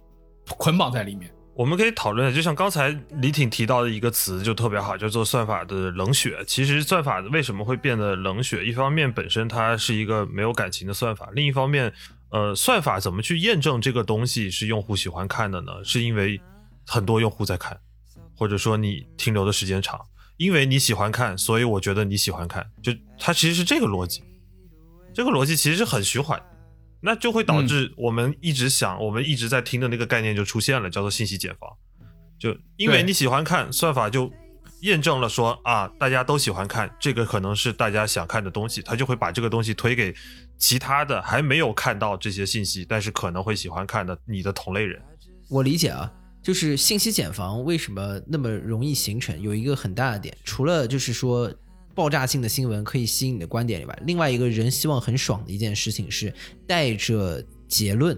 捆绑在里面。我们可以讨论，就像刚才李挺提到的一个词就特别好，叫做算法的冷血。其实算法为什么会变得冷血？一方面本身它是一个没有感情的算法，另一方面，呃，算法怎么去验证这个东西是用户喜欢看的呢？是因为很多用户在看，或者说你停留的时间长，因为你喜欢看，所以我觉得你喜欢看，就它其实是这个逻辑。这个逻辑其实是很循环的。那就会导致我们一直想，我们一直在听的那个概念就出现了，叫做信息茧房。就因为你喜欢看，算法就验证了说啊，大家都喜欢看，这个可能是大家想看的东西，它就会把这个东西推给其他的还没有看到这些信息，但是可能会喜欢看的你的同类人。我理解啊，就是信息茧房为什么那么容易形成，有一个很大的点，除了就是说爆炸性的新闻可以吸引你的观点以外，另外一个人希望很爽的一件事情是带着结论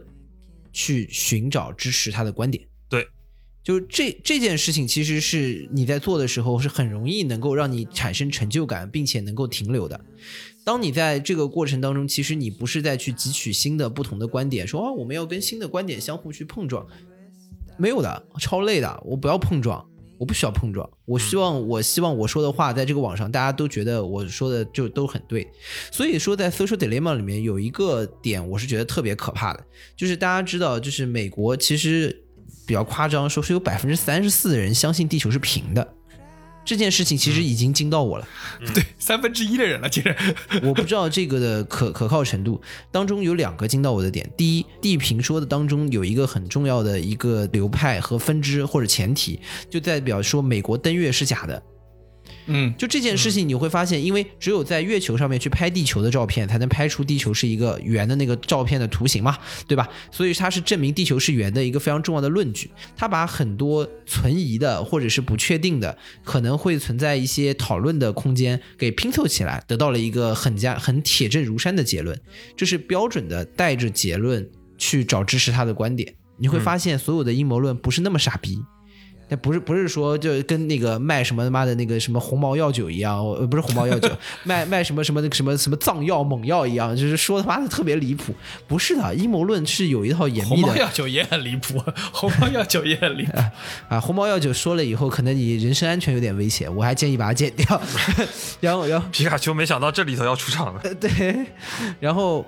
去寻找支持他的观点。对，就是这这件事情，其实是你在做的时候是很容易能够让你产生成就感，并且能够停留的。当你在这个过程当中，其实你不是在去汲取新的不同的观点，说啊我们要跟新的观点相互去碰撞，没有的，超累的，我不要碰撞。我不需要碰撞，我希望我希望我说的话在这个网上大家都觉得我说的就都很对，所以说在 social dilemma 里面有一个点我是觉得特别可怕的，就是大家知道，就是美国其实比较夸张，说是有百分之三十四的人相信地球是平的，这件事情其实已经惊到我了。对，三分之一的人了，其实。<laughs> 我不知道这个的可可靠程度。当中有两个惊到我的点：第一，地平说的当中有一个很重要的一个流派和分支或者前提，就代表说美国登月是假的。嗯，就这件事情，你会发现，因为只有在月球上面去拍地球的照片，才能拍出地球是一个圆的那个照片的图形嘛，对吧？所以它是证明地球是圆的一个非常重要的论据。它把很多存疑的或者是不确定的，可能会存在一些讨论的空间，给拼凑起来，得到了一个很加很铁证如山的结论。这是标准的带着结论去找支持他的观点。你会发现，所有的阴谋论不是那么傻逼。那不是不是说就跟那个卖什么他妈的那个什么红毛药酒一样，呃，不是红毛药酒，<laughs> 卖卖什么什么那个什么什么藏药猛药一样，就是说他妈的特别离谱。不是的，阴谋论是有一套严红毛密的药酒也很离谱，红毛药酒也很离谱。<laughs> <laughs> 啊。红毛药酒说了以后，可能你人身安全有点危险，我还建议把它剪掉。然后然后皮卡丘没想到这里头要出场了。呃对，然后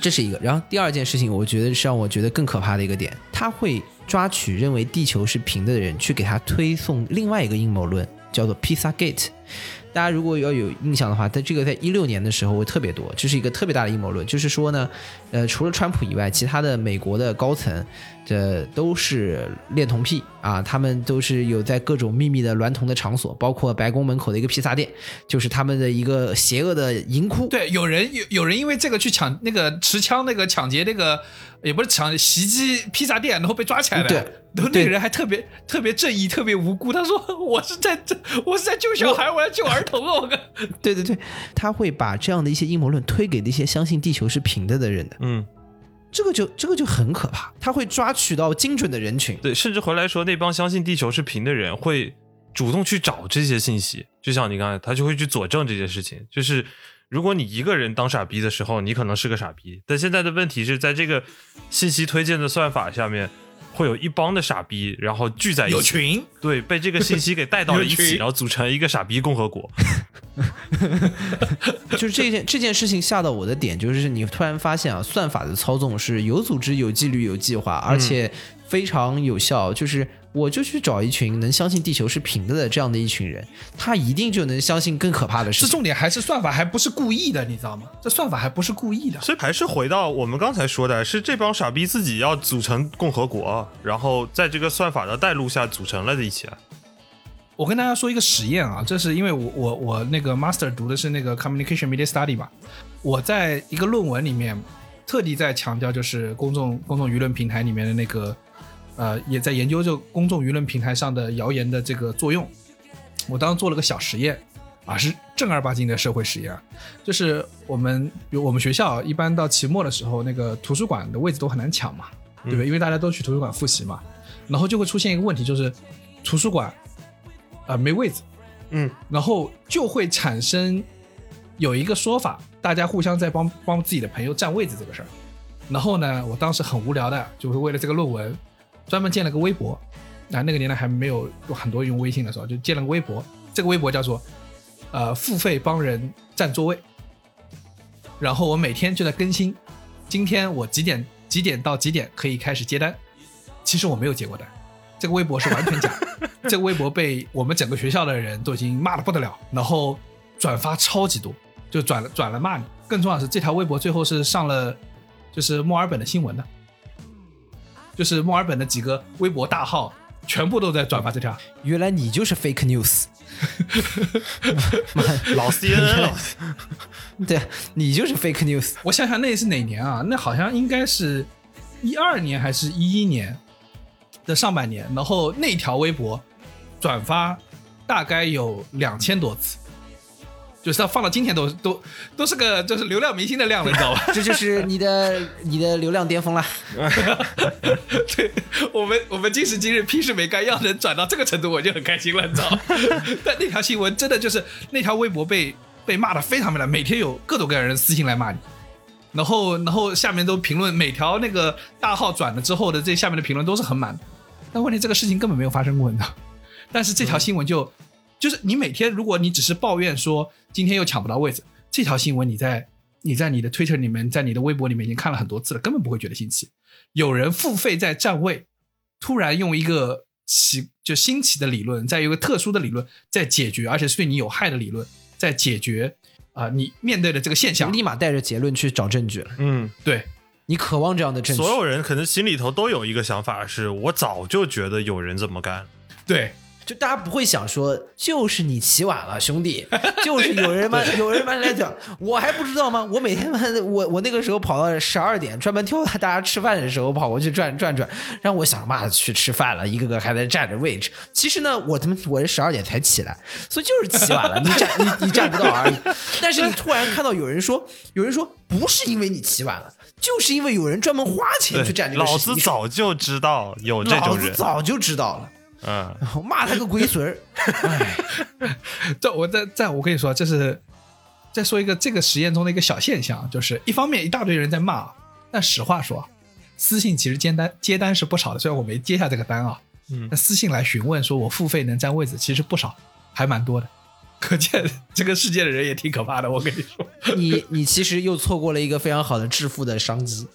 这是一个，然后第二件事情，我觉得是让我觉得更可怕的一个点，他会抓取认为地球是平的人，去给他推送另外一个阴谋论，叫做 Pizza Gate。大家如果要有印象的话，在这个在一六年的时候会特别多，这是一个特别大的阴谋论，就是说呢，呃，除了川普以外，其他的美国的高层，这都是恋童癖啊，他们都是有在各种秘密的娈童的场所，包括白宫门口的一个披萨店，就是他们的一个邪恶的淫窟。对，有人有有人因为这个去抢那个持枪那个抢劫那个，也不是抢袭击披萨店，然后被抓起来了。对对然后那个人还特别特别正义，特别无辜。他说：“我是在这，我是在救小孩，我要救儿童啊！”我靠，对对对，他会把这样的一些阴谋论推给那些相信地球是平的的人的，嗯，这个就这个就很可怕，他会抓取到精准的人群。对，甚至回来说那帮相信地球是平的人会主动去找这些信息，就像你刚才，他就会去佐证这件事情。就是如果你一个人当傻逼的时候，你可能是个傻逼，但现在的问题是在这个信息推荐的算法下面。会有一帮的傻逼，然后聚在一起，有群，对，被这个信息给带到了一起，然后组成一个傻逼共和国。<laughs> 就是这件这件事情吓到我的点，就是你突然发现啊，算法的操纵是有组织、有纪律、有计划，而且非常有效。就是我就去找一群能相信地球是平的的这样的一群人，他一定就能相信更可怕的事情。这重点还是算法还不是故意的，你知道吗？这算法还不是故意的。所以还是回到我们刚才说的，是这帮傻逼自己要组成共和国，然后在这个算法的带路下组成了的一起来。我跟大家说一个实验啊，这是因为我我我那个 master 读的是那个 communication media study 吧，我在一个论文里面特地在强调，就是公众公众舆论平台里面的那个呃，也在研究这个公众舆论平台上的谣言的这个作用。我当时做了个小实验啊，是正儿八经的社会实验啊，就是我们比如我们学校一般到期末的时候，那个图书馆的位置都很难抢嘛，对不对？因为大家都去图书馆复习嘛，然后就会出现一个问题，就是图书馆啊、呃没位置。嗯，然后就会产生有一个说法，大家互相在帮帮自己的朋友占位置这个事儿。然后呢，我当时很无聊的，就是为了这个论文，专门建了个微博。啊，那个年代还没有有很多人用微信的时候，就建了个微博。这个微博叫做呃付费帮人占座位。然后我每天就在更新，今天我几点几点到几点可以开始接单。其实我没有接过单，这个微博是完全假的。<laughs> 这个微博被我们整个学校的人都已经骂的不得了，然后转发超级多，就转了转了骂你。更重要的是，这条微博最后是上了就是墨尔本的新闻的，就是墨尔本的几个微博大号全部都在转发这条。原来你就是 fake news，老 CNN 了，对你就是 fake news。我想想那是哪年啊？那好像应该是一二年还是一一年的上半年，然后那条微博转发大概有两千多次，就是它放到今天都都都是个就是流量明星的量了，你知道吧？<laughs> 这就是你的你的流量巅峰了。<laughs> 对我们我们今时今日屁事没干，要能转到这个程度，我就很开心了，你知道吗？<laughs> 但那条新闻真的就是那条微博被被骂的非常非常，每天有各种各样的人私信来骂你，然后然后下面都评论，每条那个大号转了之后的这下面的评论都是很满的。但问题这个事情根本没有发生过，你知道？但是这条新闻就、就是你每天如果你只是抱怨说今天又抢不到位置，这条新闻你在你在你的 Twitter 里面，在你的微博里面已经看了很多次了，根本不会觉得新奇。有人付费在占位，突然用一个奇就新奇的理论，在一个特殊的理论在解决，而且是对你有害的理论在解决啊、你面对的这个现象。立马带着结论去找证据了。嗯，对你渴望这样的证据，所有人可能心里头都有一个想法，是我早就觉得有人这么干。对，就大家不会想说，就是你起晚了，兄弟，<laughs> 就是有人妈有人妈来讲，我还不知道吗？我每天我我那个时候跑到十二点，专门挑大家吃饭的时候跑过去转转转，让我想妈的去吃饭了，一个个还在占着位置。其实呢，我他妈我是十二点才起来，所以就是起晚了，你占你你占不到而已。<laughs> 但是你突然看到有人说，有人说不是因为你起晚了，就是因为有人专门花钱去占这个老事情。子早就知道有这种人。子早就知道了，嗯，我 <laughs> 骂他个龟孙儿。哎。这我在在我跟你说，这是再说一个这个实验中的一个小现象，就是一方面一大堆人在骂，但实话说，私信其实接单接单是不少的，虽然我没接下这个单啊，嗯那私信来询问说我付费能占位子，其实不少，还蛮多的。可见这个世界的人也挺可怕的，我跟你说。<laughs> 你你其实又错过了一个非常好的致富的商机，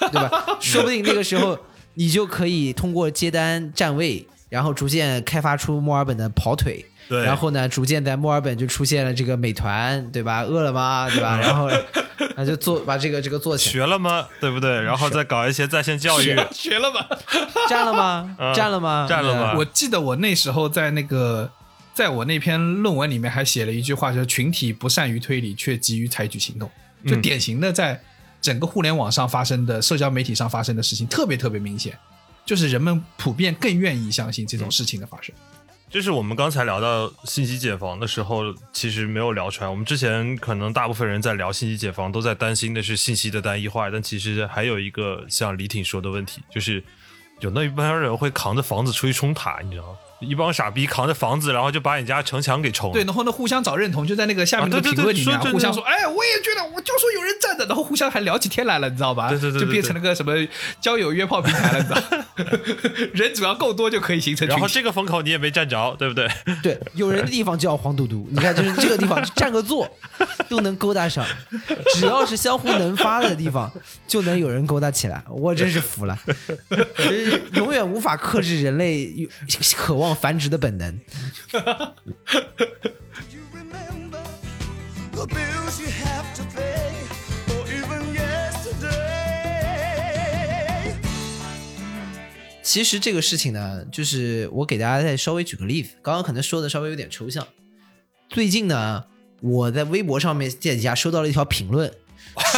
对吧？<laughs> 说不定那个时候你就可以通过接单占位，然后逐渐开发出墨尔本的跑腿。对然后呢，逐渐在墨尔本就出现了这个美团，对吧？饿了么，对吧？然后，<laughs> 那就做把这个这个做起来，学了吗？对不对？然后再搞一些在线教育。学了吗？<laughs> 占了吗？嗯占了吗？占了吗我记得我那时候在那个，在我那篇论文里面还写了一句话，就是群体不善于推理，却急于采取行动，就嗯典型的在整个互联网上发生的、社交媒体上发生的事情，特别特别明显，就是人们普遍更愿意相信这种事情的发生。就是我们刚才聊到信息解防的时候，其实没有聊出来。我们之前可能大部分人在聊信息解防，都在担心的是信息的单一化，但其实还有一个像李挺说的问题，就是有那一帮人会扛着房子出去冲塔，你知道吗？一帮傻逼扛着房子，然后就把你家城墙给冲了。对，然后呢，互相找认同，就在那个下面评论里面啊，对说互相说，哎，我也觉得，我就说有人站着，然后互相还聊起天来了，你知道吧？对对对对就变成了个什么交友约炮平台了，你知道？<laughs> 人只要够多就可以形成。然后这个风口你也没占着，对不对？对，有人的地方就要黄赌毒。你看，就是这个地方占个座都能勾搭上，只要是相互能发的地方，就能有人勾搭起来。我真是服了，<laughs> 永远无法克制人类渴望繁殖的本能。Have to pay, or even yesterday. 其实这个事情呢，就是我给大家再稍微举个例子，刚刚可能说的稍微有点抽象。最近呢，我在微博上面底下收到了一条评论，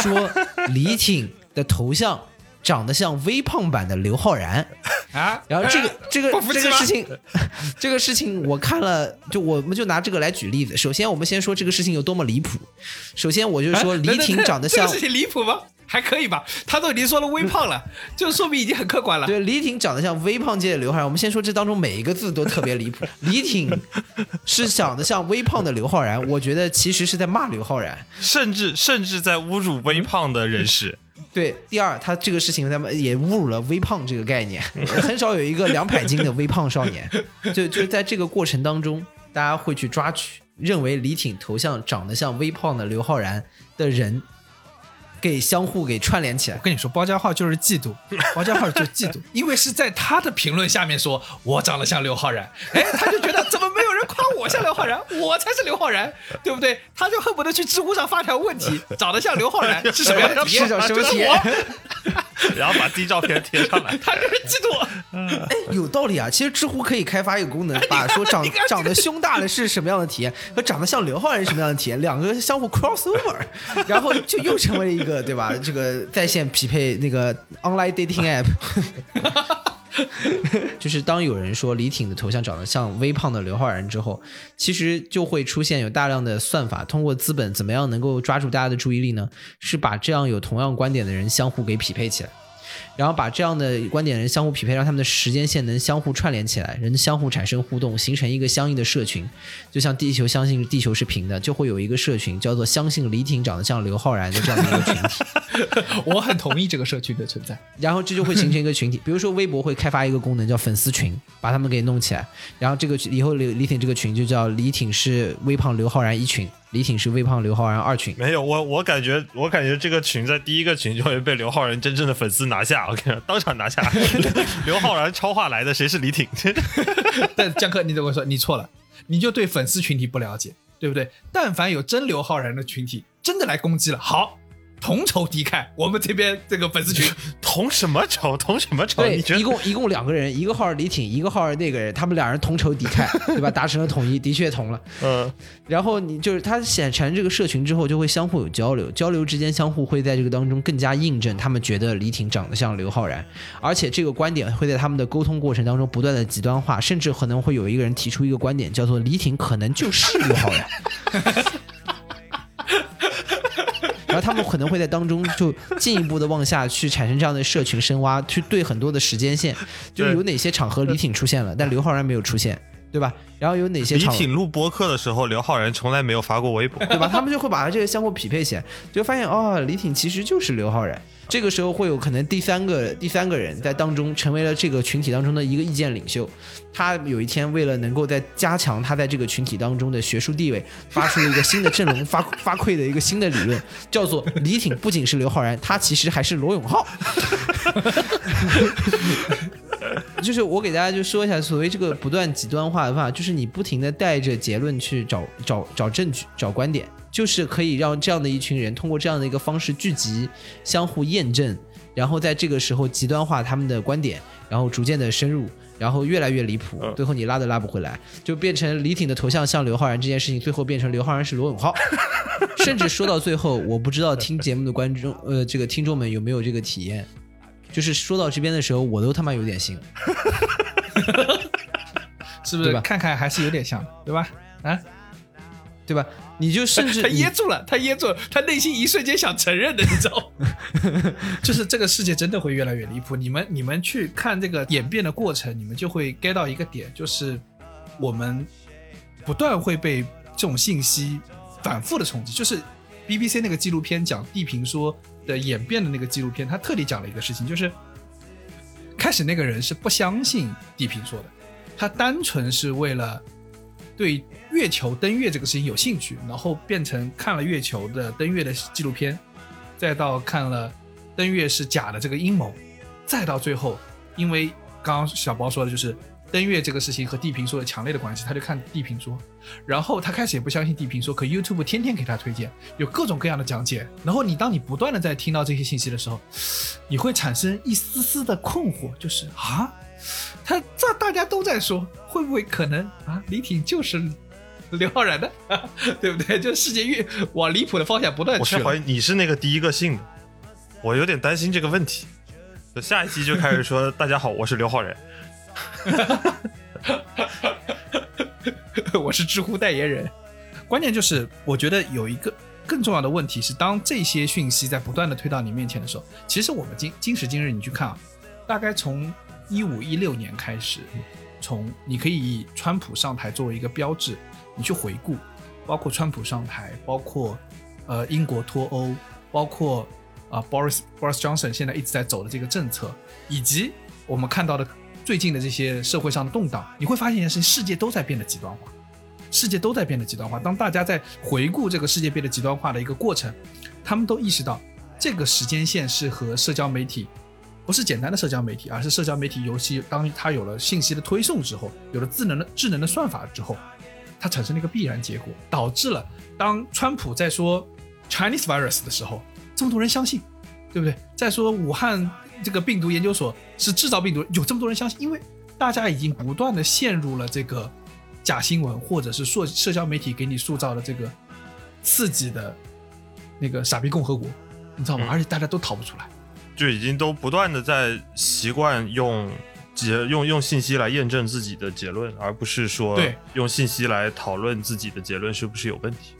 说李挺的头像长得像微胖版的刘昊然。啊，然后这个 <laughs> 这个这个事情，<laughs> 这个事情我看了，就我们就拿这个来举例子。首先，我们先说这个事情有多么离谱。首先，我就说 <laughs> 李挺长得像这个事情离谱吗？还可以吧，他都已经说了微胖了，就说明已经很客观了。对，李挺长得像微胖界的刘昊然。我们先说这当中每一个字都特别离谱。李挺是长得像微胖的刘昊然，我觉得其实是在骂刘昊然。甚至甚至在侮辱微胖的人士。对，第二，他这个事情他们也侮辱了微胖这个概念，<laughs> 很少有一个两百斤的微胖少年。就就在这个过程当中，大家会去抓取认为李挺头像长得像微胖的刘昊然的人，给相互给串联起来我。跟你说，包家浩就是嫉妒，<laughs> 包家浩就是嫉妒，因为是在他的评论下面说我长得像刘昊然，哎，他就觉得怎么没有人夸我像刘昊然，我才是刘昊然，对不对？他就恨不得去知乎上发条问题，长得像刘昊然是什么样的 <laughs> 体验？是什么体验然后把自己照片贴上来。他就是嫉妒。哎，有道理啊！其实知乎可以开发一个功能，把说长 <laughs> 长得胸大的是什么样的体验和长得像刘昊然是什么样的体验，两个相互 cross over，然后就又成为了一个对吧？这个在线匹配那个 online dating app。<laughs> <laughs> 就是当有人说李挺的头像长得像微胖的刘昊然之后，其实就会出现有大量的算法，通过资本怎么样能够抓住大家的注意力呢？是把这样有同样观点的人相互给匹配起来。然后把这样的观点人相互匹配，让他们的时间线能相互串联起来，人相互产生互动，形成一个相应的社群。就像地球相信地球是平的，就会有一个社群叫做相信李挺长得像刘昊然的这样的一个群体。<laughs> 我很同意这个社群的存在。然后这就会形成一个群体。比如说微博会开发一个功能叫粉丝群，把他们给弄起来。然后这个以后李李挺这个群就叫李挺是微胖刘昊然一群，李挺是微胖刘昊然二群。没有，我我感觉我感觉这个群在第一个群就会被刘昊然真正的粉丝拿下，<laughs> 我跟你说，当场拿下。<laughs> 刘昊然超话来的，谁是李挺？<laughs> 但江科，你怎么说？你错了，你就对粉丝群体不了解，对不对？但凡有真刘昊然的群体真的来攻击了，好，同仇敌忾，我们这边这个粉丝群同什么仇？同什么仇？对一共一共两个人，一个号是李挺，一个号是那个人，他们两人同仇敌忾，<laughs> 对吧？达成了统一，<laughs> 的确同了。嗯，然后你就是他显成这个社群之后，就会相互有交流，交流之间相互会在这个当中更加印证他们觉得李挺长得像刘昊然，而且这个观点会在他们的沟通过程当中不断的极端化，甚至可能会有一个人提出一个观点，叫做李挺可能就是刘昊然。<laughs> 然后他们可能会在当中就进一步的往下去产生这样的社群深挖，去对很多的时间线，就是有哪些场合李挺出现了，但刘昊然没有出现，对吧？然后有哪些李挺录播客的时候，刘昊然从来没有发过微博。对吧？他们就会把这个相互匹配起来，就发现哦，李挺其实就是刘昊然。这个时候会有可能第三个第三个人在当中成为了这个群体当中的一个意见领袖。他有一天为了能够在加强他在这个群体当中的学术地位，发出了一个新的阵容 <laughs> 发发馈的一个新的理论，叫做李挺不仅是刘昊然，他其实还是罗永浩。<laughs> 就是我给大家就说一下，所谓这个不断极端化的话，就是你不停的带着结论去找找找证据、找观点，就是可以让这样的一群人通过这样的一个方式聚集、相互验证，然后在这个时候极端化他们的观点，然后逐渐的深入，然后越来越离谱，嗯最后你拉都拉不回来，就变成李挺的头像像刘昊然这件事情，最后变成刘昊然是罗永浩。<laughs> 甚至说到最后，我不知道听节目的观众，呃，这个听众们有没有这个体验，就是说到这边的时候，我都他妈有点信了。<laughs> 是不是看看还是有点像，对吧？啊，对吧？你就甚至他噎住了，他噎住了，他内心一瞬间想承认的，你知道吗？<laughs> 就是这个世界真的会越来越离谱。你们你们去看这个演变的过程，你们就会 get 到一个点，就是我们不断会被这种信息反复的冲击。就是 BBC 那个纪录片讲地平说的演变的那个纪录片，他特地讲了一个事情，就是开始那个人是不相信地平说的，他单纯是为了对月球登月这个事情有兴趣，然后变成看了月球的登月的纪录片，再到看了登月是假的这个阴谋，再到最后，因为刚刚小包说的就是登月这个事情和地平说有强烈的关系，他就看地平说，然后他开始也不相信地平说，可 YouTube 天天给他推荐，有各种各样的讲解，然后你当你不断的在听到这些信息的时候，你会产生一丝丝的困惑，就是啊，他这大家都在说，会不会可能啊？李挺就是刘昊然的，<laughs> 对不对？就世界越往离谱的方向不断去我是怀疑你是那个第一个信的，我有点担心这个问题。就下一期就开始说：“ <laughs> 大家好，我是刘昊然。<laughs> 我是知乎代言人。关键就是，我觉得有一个更重要的问题是，当这些讯息在不断的推到你面前的时候，其实我们今今时今日，你去看啊，大概从一五一六年开始，从你可以以川普上台作为一个标志，你去回顾，包括川普上台，包括呃英国脱欧，包括啊、Boris Boris Johnson 现在一直在走的这个政策，以及我们看到的最近的这些社会上的动荡，你会发现一件事情：世界都在变得极端化。世界都在变得极端化。当大家在回顾这个世界变得极端化的一个过程，他们都意识到这个时间线是和社交媒体不是简单的社交媒体，而是社交媒体尤其当它有了信息的推送之后，有了智能的智能的算法之后，它产生了一个必然结果，导致了当川普在说 Chinese virus 的时候，这么多人相信，对不对？在说武汉这个病毒研究所是制造病毒，有这么多人相信，因为大家已经不断的陷入了这个假新闻，或者是社社交媒体给你塑造的这个刺激的那个傻逼共和国，你知道吗？嗯而且大家都逃不出来。就已经都不断的在习惯用结用用信息来验证自己的结论，而不是说对用信息来讨论自己的结论是不是有问题。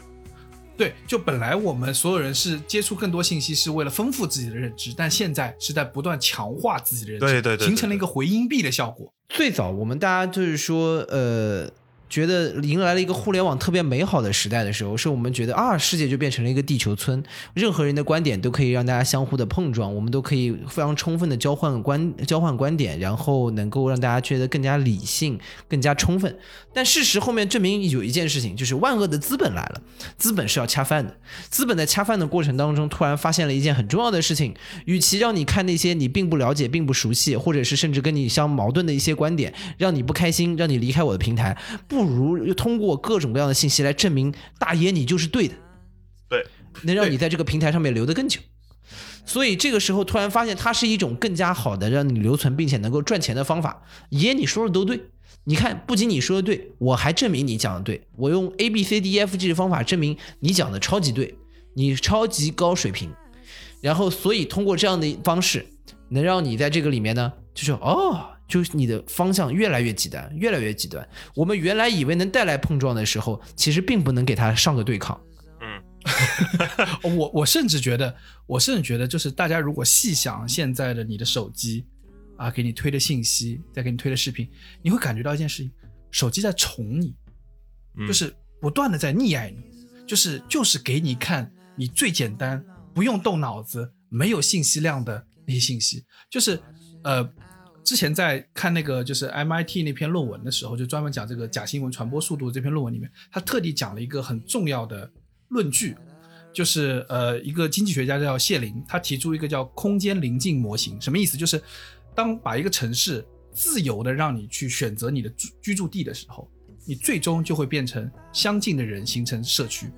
对，就本来我们所有人是接触更多信息是为了丰富自己的认知，但现在是在不断强化自己的认知，对对对对形成了一个回音壁的效果。最早我们大家就是说，呃，觉得迎来了一个互联网特别美好的时代的时候，是我们觉得啊，世界就变成了一个地球村，任何人的观点都可以让大家相互的碰撞，我们都可以非常充分的交换观交换观点，然后能够让大家觉得更加理性、更加充分。但事实后面证明有一件事情，就是万恶的资本来了，资本是要恰饭的。资本在恰饭的过程当中，突然发现了一件很重要的事情：与其让你看那些你并不了解、并不熟悉，或者是甚至跟你相矛盾的一些观点，让你不开心，让你离开我的平台，不如通过各种各样的信息来证明大爷你就是对的，对，能让你在这个平台上面留得更久。所以这个时候突然发现，它是一种更加好的让你留存并且能够赚钱的方法。爷，你说的都对。你看，不仅你说的对，我还证明你讲的对。我用 A B C D E F G 的方法证明你讲的超级对，你超级高水平。然后，所以通过这样的方式，能让你在这个里面呢，就是哦，就是你的方向越来越极端，越来越极端。我们原来以为能带来碰撞的时候，其实并不能给它上个对抗。嗯 <laughs> 我我甚至觉得，我甚至觉得，就是大家如果细想现在的你的手机啊，给你推的信息，再给你推的视频，你会感觉到一件事情：手机在宠你，嗯就是不断的在溺爱你，就是就是给你看你最简单，不用动脑子，没有信息量的那些信息，就是呃。之前在看那个就是 MIT 那篇论文的时候，就专门讲这个假新闻传播速度这篇论文里面，他特地讲了一个很重要的论据，就是呃，一个经济学家叫谢林，他提出一个叫空间临近模型，什么意思？就是当把一个城市自由的让你去选择你的居居住地的时候，你最终就会变成相近的人形成社区。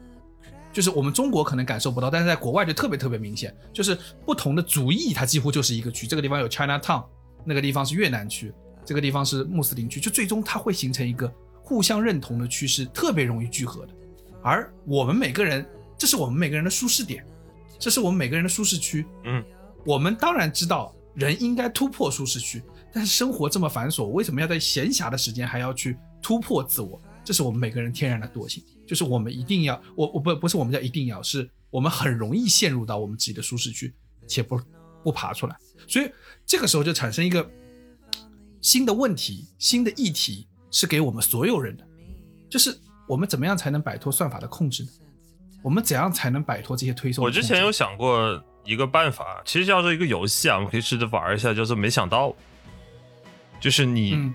就是我们中国可能感受不到，但是在国外就特别特别明显，就是不同的族裔它几乎就是一个区。这个地方有 China Town，那个地方是越南区，这个地方是穆斯林区，就最终它会形成一个互相认同的趋势特别容易聚合的。而我们每个人，这是我们每个人的舒适点，这是我们每个人的舒适区。嗯，我们当然知道人应该突破舒适区，但是生活这么繁琐，为什么要在闲暇的时间还要去突破自我？这是我们每个人天然的惰性，就是我们一定要，我我不不是我们叫一定要，是我们很容易陷入到我们自己的舒适区，且不不爬出来。所以这个时候就产生一个新的问题、新的议题，是给我们所有人的，就是我们怎么样才能摆脱算法的控制呢？我们怎样才能摆脱这些推送我？之前有想过一个办法，其实叫做一个游戏啊，我们可以试着玩一下，叫做没想到，就是你、嗯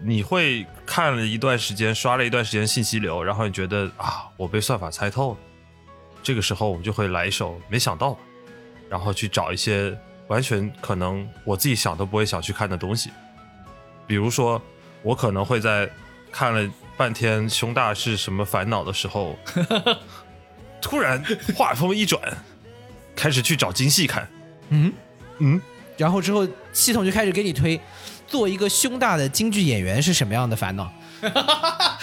你会看了一段时间，刷了一段时间信息流，然后你觉得啊，我被算法猜透了，这个时候我们就会来一首没想到，然后去找一些完全可能我自己想都不会想去看的东西，比如说我可能会在看了半天胸大是什么烦恼的时候，<laughs> 突然话锋一转，开始去找京戏看，嗯嗯，然后之后系统就开始给你推，做一个胸大的京剧演员是什么样的烦恼？哈哈哈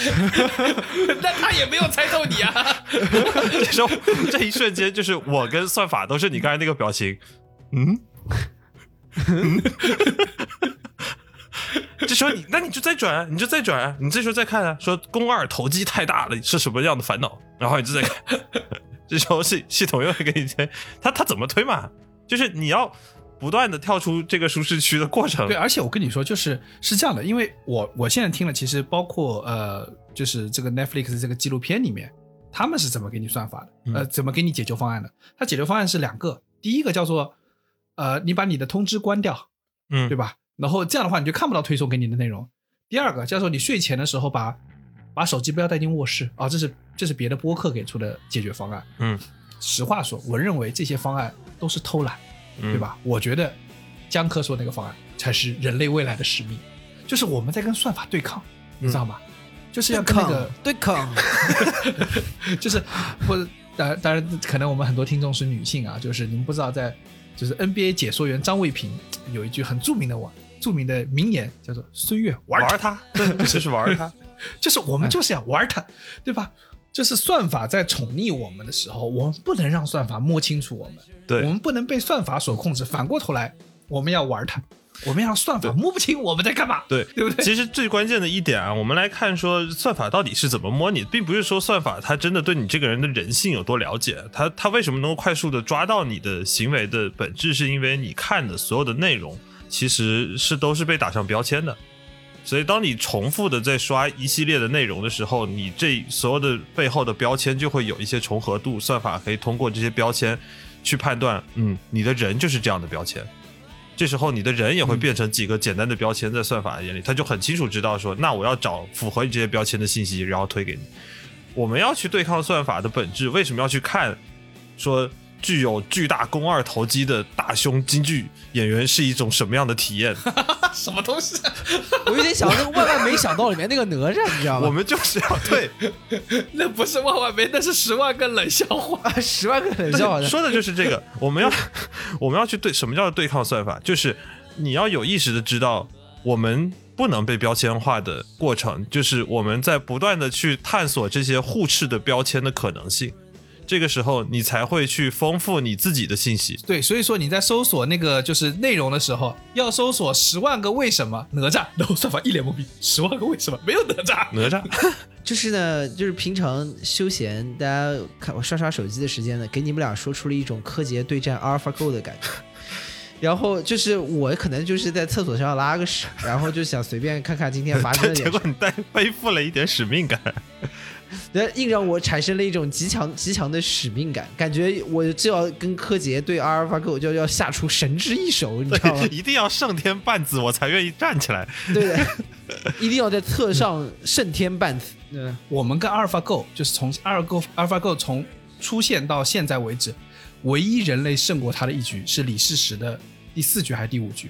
那他也没有猜透你啊。<laughs> 这时候这一瞬间，就是我跟算法都是你刚才那个表情，嗯。嗯 <laughs> 这时候你，那你就再转，你就再转，你这时候再看啊，说肱二头肌太大了是什么样的烦恼，然后你就再看，<laughs> 这时候系系统又会给你推，他他怎么推嘛？就是你要不断的跳出这个舒适区的过程。对，而且我跟你说，就是是这样的，因为我我现在听了，其实包括呃，就是这个 Netflix 这个纪录片里面，他们是怎么给你算法的，呃，怎么给你解决方案的？它解决方案是两个，第一个叫做呃，你把你的通知关掉，嗯，对吧？然后这样的话，你就看不到推送给你的内容。第二个叫做你睡前的时候把把手机不要带进卧室啊，这是这是别的播客给出的解决方案。嗯，实话说，我认为这些方案都是偷懒，嗯对？吧？我觉得江科说那个方案才是人类未来的使命，就是我们在跟算法对抗，你知道吗？就是要跟那个，对抗，<laughs> 就是或者当然当然，可能我们很多听众是女性啊，就是你们不知道在，就是 NBA 解说员张卫平有一句很著名的网，著名的名言叫做“岁月玩它玩它，对，就是玩它。<laughs> ”，就是我们就是要玩它，对吧？就是算法在宠溺我们的时候，我们不能让算法摸清楚我们，对我们不能被算法所控制。反过头来，我们要玩它，我们要算法摸不清我们在干嘛，对对不对？其实最关键的一点啊，我们来看说算法到底是怎么摸你，并不是说算法它真的对你这个人的人性有多了解，它它为什么能够快速的抓到你的行为的本质，是因为你看的所有的内容其实是都是被打上标签的。所以，当你重复的在刷一系列的内容的时候，你这所有的背后的标签就会有一些重合度，算法可以通过这些标签去判断，嗯，你的人就是这样的标签。这时候你的人也会变成几个简单的标签，在算法眼里，他就很清楚知道说，那我要找符合你这些标签的信息，然后推给你。我们要去对抗算法的本质，为什么要去看说具有巨大肱二头肌的大胸京剧演员是一种什么样的体验？<laughs> 什么东西？<laughs> 我有点想到那个万万没想到里面那个哪吒，你知道吗？我们就是要对 <laughs> 那不是万万没，那是十万个冷笑话。啊，十万个冷笑话，说的就是这个，我们要我们要去对什么叫做对抗算法，就是你要有意识的知道，我们不能被标签化的过程，就是我们在不断的去探索这些互斥的标签的可能性。这个时候，你才会去丰富你自己的信息。对，所以说你在搜索那个就是内容的时候，要搜索十万个为什么哪吒，<laughs> 然后算法一脸懵逼，十万个为什么没有哪吒？哪吒，<laughs> 就是呢，就是平常休闲大家看我刷刷手机的时间呢，给你们俩说出了一种柯洁对战阿尔法狗的感觉。<laughs> 然后就是我可能就是在厕所上拉个屎，然后就想随便看看今天发生了点什么，结果你带背负了一点使命感。硬让我产生了一种极强极强的使命感，感觉我就要跟柯洁对阿尔法狗就要下出神之一手，你知道吗？<laughs> 一定要胜天半子，我才愿意站起来。对的，<laughs> 一定要在侧上胜天半子。嗯，我们跟阿尔法狗就是从 AlphaGo AlphaGo 从出现到现在为止，唯一人类胜过他的一局是李世石的第四局还是第五局，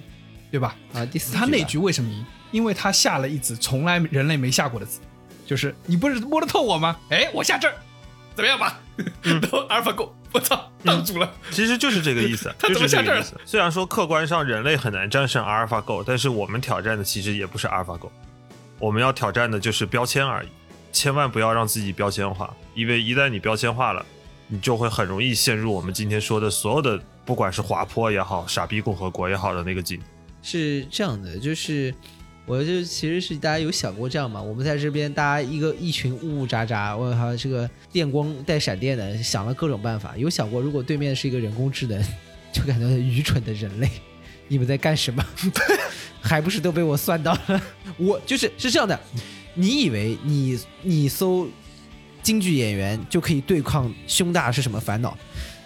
对吧？啊，第四他那局为什么赢？因为他下了一子从来人类没下过的子，就是你不是摸得透我吗？哎，我下这儿，怎么样吧？然后 AlphaGo，我操，挡住了。其实就是这个意思，<laughs> 他怎么下这儿是这个意思。虽然说客观上人类很难战胜阿尔法狗，但是我们挑战的其实也不是阿尔法狗，我们要挑战的就是标签而已。千万不要让自己标签化，因为一旦你标签化了，你就会很容易陷入我们今天说的所有的，不管是滑坡也好，傻逼共和国也好的那个境。是这样的，就是我就其实是大家有想过这样吗？我们在这边大家一个一群呜呜喳喳，我靠，这个电光带闪电的，想了各种办法。有想过如果对面是一个人工智能，就感觉愚蠢的人类，你们在干什么？<laughs> 还不是都被我算到了？我就是是这样的，你以为你你搜京剧演员就可以对抗胸大是什么烦恼？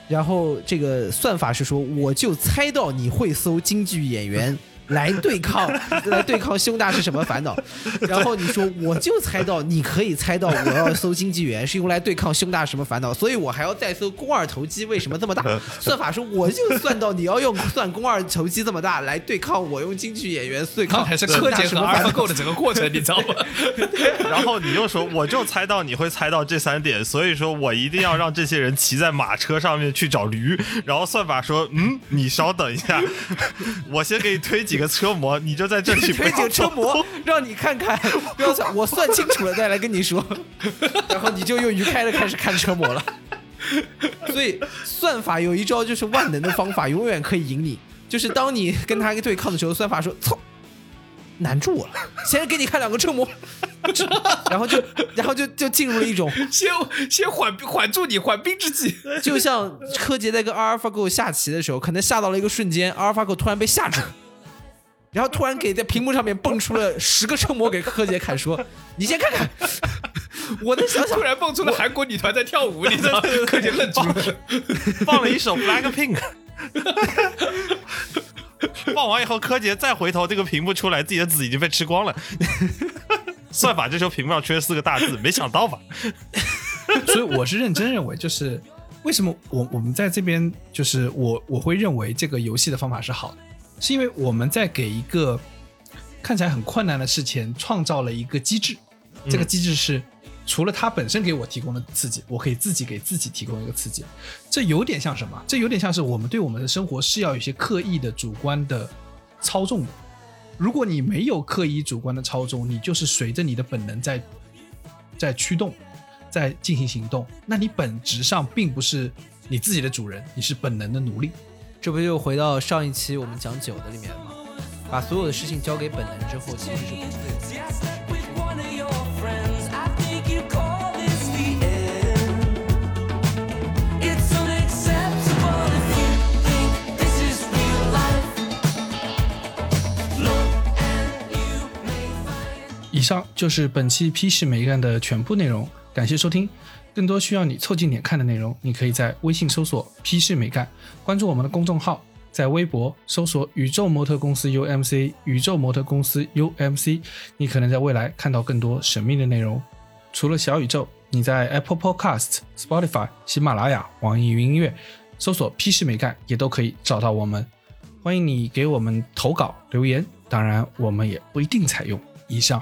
然后这个算法是说，我就猜到你会搜京剧演员来对抗 <laughs> 来对抗胸大是什么烦恼。<laughs> 然后你说，我就猜到你可以猜到我要搜京剧演员是用来对抗胸大什么烦恼，所以我还要再搜肱二头肌为什么这么大。<laughs> 算法说，我就算到你要用算肱二头肌这么大来对抗我用京剧演员对抗刚才是柯洁和什么烦恼 AlphaGo 的整个过程，你知道吗？然后你又说，我就猜到你会猜到这三点，所以说我一定要让这些人骑在马车上面去找驴。然后算法说，嗯，你稍等一下，我先给你推几个车模，你就在这里 <laughs> 不推几个车模，让你看看，<laughs> 不要算，我算清楚了再来跟你说，然后你就用鱼开的开始看车模了。<laughs> 所以算法有一招就是万能的方法，永远可以赢你。就是当你跟他对抗的时候，算法说：“操，难住我了，先给你看两个车模。”然后就，然后就就进入了一种，先先缓缓住你，缓兵之计。就像柯洁在跟阿尔法狗下棋的时候，可能下到了一个瞬间，阿尔法狗突然被吓住了，然后突然给在屏幕上面蹦出了十个车模给柯洁看，说：“你先看看。”我的想想突，然蹦出了韩国女团在跳舞，你知道吗？柯洁愣住了。<laughs> 放了一首 Blackpink。<laughs> 放完以后，柯洁再回头，这个屏幕出来，自己的子已经被吃光了。<laughs> 算法这时候屏幕上缺四个大字，没想到吧？所以我是认真认为，就是为什么我我们在这边，就是我我会认为这个游戏的方法是好的，是因为我们在给一个看起来很困难的事情创造了一个机制，这个机制是除了它本身给我提供的刺激，我可以自己给自己提供一个刺激。这有点像什么？这有点像是我们对我们的生活是要有一些刻意的主观的操纵的。如果你没有刻意主观的操纵，你就是随着你的本能在在驱动，在进行行动，那你本质上并不是你自己的主人，你是本能的奴隶。这不就回到上一期我们讲酒的里面吗？把所有的事情交给本能之后，其实是不对的。以上就是本期批示美干的全部内容，感谢收听。更多需要你凑近点看的内容，你可以在微信搜索“批示美干”，关注我们的公众号，在微博搜索“宇宙模特公司 UMC”，宇宙模特公司 UMC，你可能在未来看到更多神秘的内容。除了小宇宙，你在 Apple Podcast、Spotify、喜马拉雅、网易云音乐搜索“批示美干”也都可以找到我们。欢迎你给我们投稿留言，当然我们也不一定采用。以上。